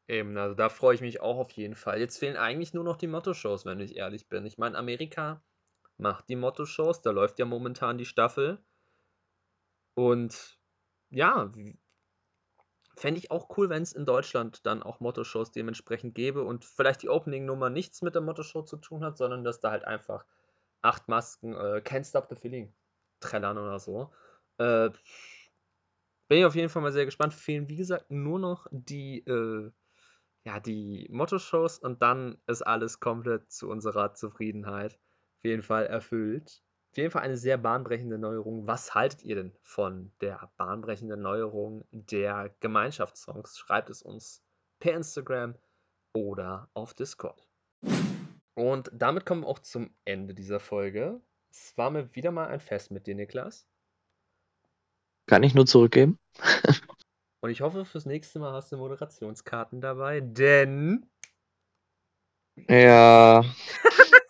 Eben, also da freue ich mich auch auf jeden Fall. Jetzt fehlen eigentlich nur noch die Motto-Shows, wenn ich ehrlich bin. Ich meine, Amerika macht die Motto-Shows, da läuft ja momentan die Staffel. Und ja, fände ich auch cool, wenn es in Deutschland dann auch Motto-Shows dementsprechend gäbe und vielleicht die Opening-Nummer nichts mit der Motto-Show zu tun hat, sondern dass da halt einfach acht Masken äh, Can't Stop the Feeling trällern oder so. Äh, bin ich auf jeden Fall mal sehr gespannt. Fehlen, wie gesagt, nur noch die, äh, ja, die Motto-Shows und dann ist alles komplett zu unserer Zufriedenheit jeden Fall erfüllt. Auf jeden Fall eine sehr bahnbrechende Neuerung. Was haltet ihr denn von der bahnbrechenden Neuerung der Gemeinschaftssongs? Schreibt es uns per Instagram oder auf Discord. Und damit kommen wir auch zum Ende dieser Folge. Es war mir wieder mal ein Fest mit dir, Niklas. Kann ich nur zurückgeben. Und ich hoffe, fürs nächste Mal hast du Moderationskarten dabei, denn. Ja.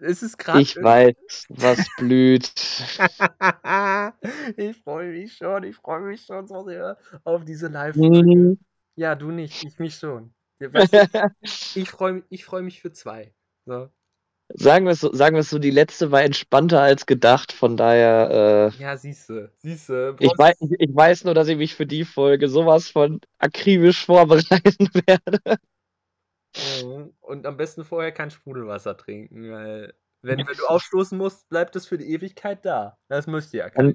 es ist gerade. Ich weiß, was blüht. ich freue mich schon, ich freue mich schon so sehr auf diese Live-Folge. Mhm. Ja, du nicht, ich mich schon. Ich freue ich freu mich für zwei. So. Sagen wir es so, sagen wir so, die letzte war entspannter als gedacht, von daher. Äh, ja, siehste, siehste. Ich weiß, ich weiß nur, dass ich mich für die Folge sowas von akribisch vorbereiten werde. Und am besten vorher kein Sprudelwasser trinken, weil wenn, wenn du ausstoßen musst, bleibt es für die Ewigkeit da. Das müsst ihr ja Dann,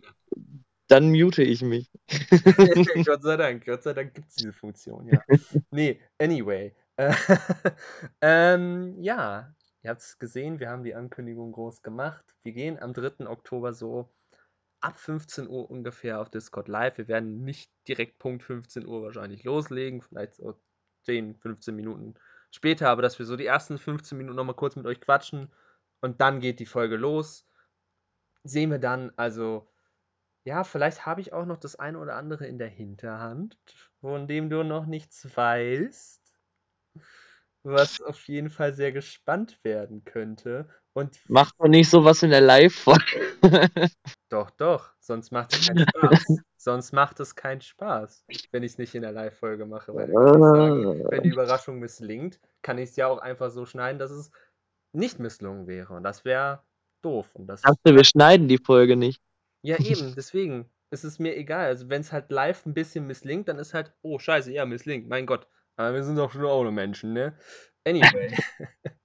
dann mute ich mich. Gott sei Dank, Gott sei Dank gibt es diese Funktion, ja. nee, anyway. ähm, ja, Ihr habt es gesehen, wir haben die Ankündigung groß gemacht. Wir gehen am 3. Oktober so ab 15 Uhr ungefähr auf Discord live. Wir werden nicht direkt Punkt 15 Uhr wahrscheinlich loslegen, vielleicht so 10, 15 Minuten später, aber dass wir so die ersten 15 Minuten nochmal kurz mit euch quatschen und dann geht die Folge los. Sehen wir dann, also, ja, vielleicht habe ich auch noch das eine oder andere in der Hinterhand, von dem du noch nichts weißt was auf jeden Fall sehr gespannt werden könnte. Und Macht man nicht sowas in der Live-Folge. doch, doch, sonst macht es keinen Spaß. sonst macht es keinen Spaß, wenn ich es nicht in der Live-Folge mache. Weil sagen, wenn die Überraschung misslingt, kann ich es ja auch einfach so schneiden, dass es nicht misslungen wäre. Und das wäre doof. Und das Dachte, wir schneiden die Folge nicht. Ja, eben, deswegen ist es mir egal. Also, wenn es halt live ein bisschen misslingt, dann ist halt, oh, scheiße, ja, misslingt, mein Gott. Aber wir sind doch schon auch nur Menschen, ne? Anyway.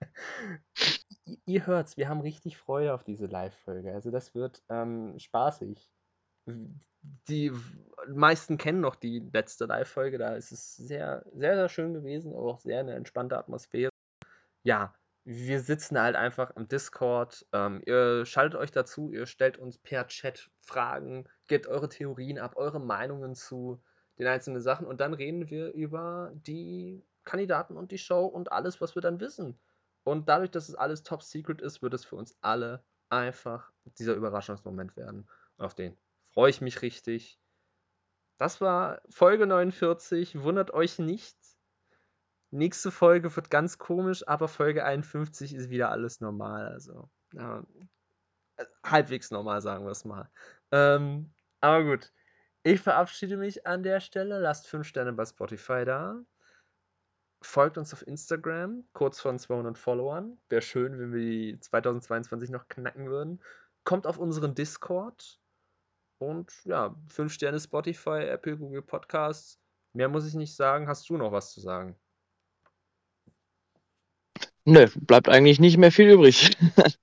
ihr hört's, wir haben richtig Freude auf diese Live-Folge. Also das wird ähm, spaßig. Die meisten kennen noch die letzte Live-Folge, da ist es sehr, sehr, sehr schön gewesen, aber auch sehr eine entspannte Atmosphäre. Ja, wir sitzen halt einfach im Discord. Ähm, ihr schaltet euch dazu, ihr stellt uns per Chat Fragen, gebt eure Theorien ab, eure Meinungen zu den einzelnen Sachen und dann reden wir über die Kandidaten und die Show und alles, was wir dann wissen. Und dadurch, dass es alles top secret ist, wird es für uns alle einfach dieser Überraschungsmoment werden. Und auf den freue ich mich richtig. Das war Folge 49. Wundert euch nicht. Nächste Folge wird ganz komisch, aber Folge 51 ist wieder alles normal. Also, ja, halbwegs normal, sagen wir es mal. Ähm, aber gut. Ich verabschiede mich an der Stelle. Lasst 5 Sterne bei Spotify da. Folgt uns auf Instagram, kurz von 200 Followern. Wäre schön, wenn wir die 2022 noch knacken würden. Kommt auf unseren Discord. Und ja, 5 Sterne Spotify, Apple, Google Podcasts. Mehr muss ich nicht sagen. Hast du noch was zu sagen? Nö, bleibt eigentlich nicht mehr viel übrig.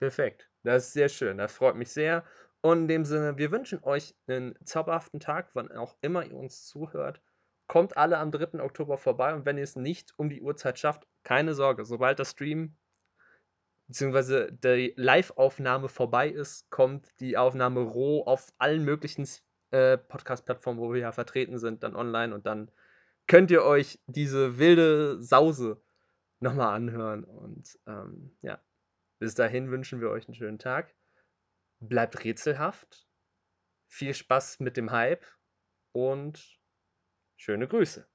Perfekt. Das ist sehr schön. Das freut mich sehr. Und in dem Sinne, wir wünschen euch einen zauberhaften Tag, wann auch immer ihr uns zuhört. Kommt alle am 3. Oktober vorbei und wenn ihr es nicht um die Uhrzeit schafft, keine Sorge, sobald der Stream bzw. die Live-Aufnahme vorbei ist, kommt die Aufnahme roh auf allen möglichen äh, Podcast-Plattformen, wo wir ja vertreten sind, dann online und dann könnt ihr euch diese wilde Sause nochmal anhören. Und ähm, ja, bis dahin wünschen wir euch einen schönen Tag. Bleibt rätselhaft. Viel Spaß mit dem Hype und schöne Grüße.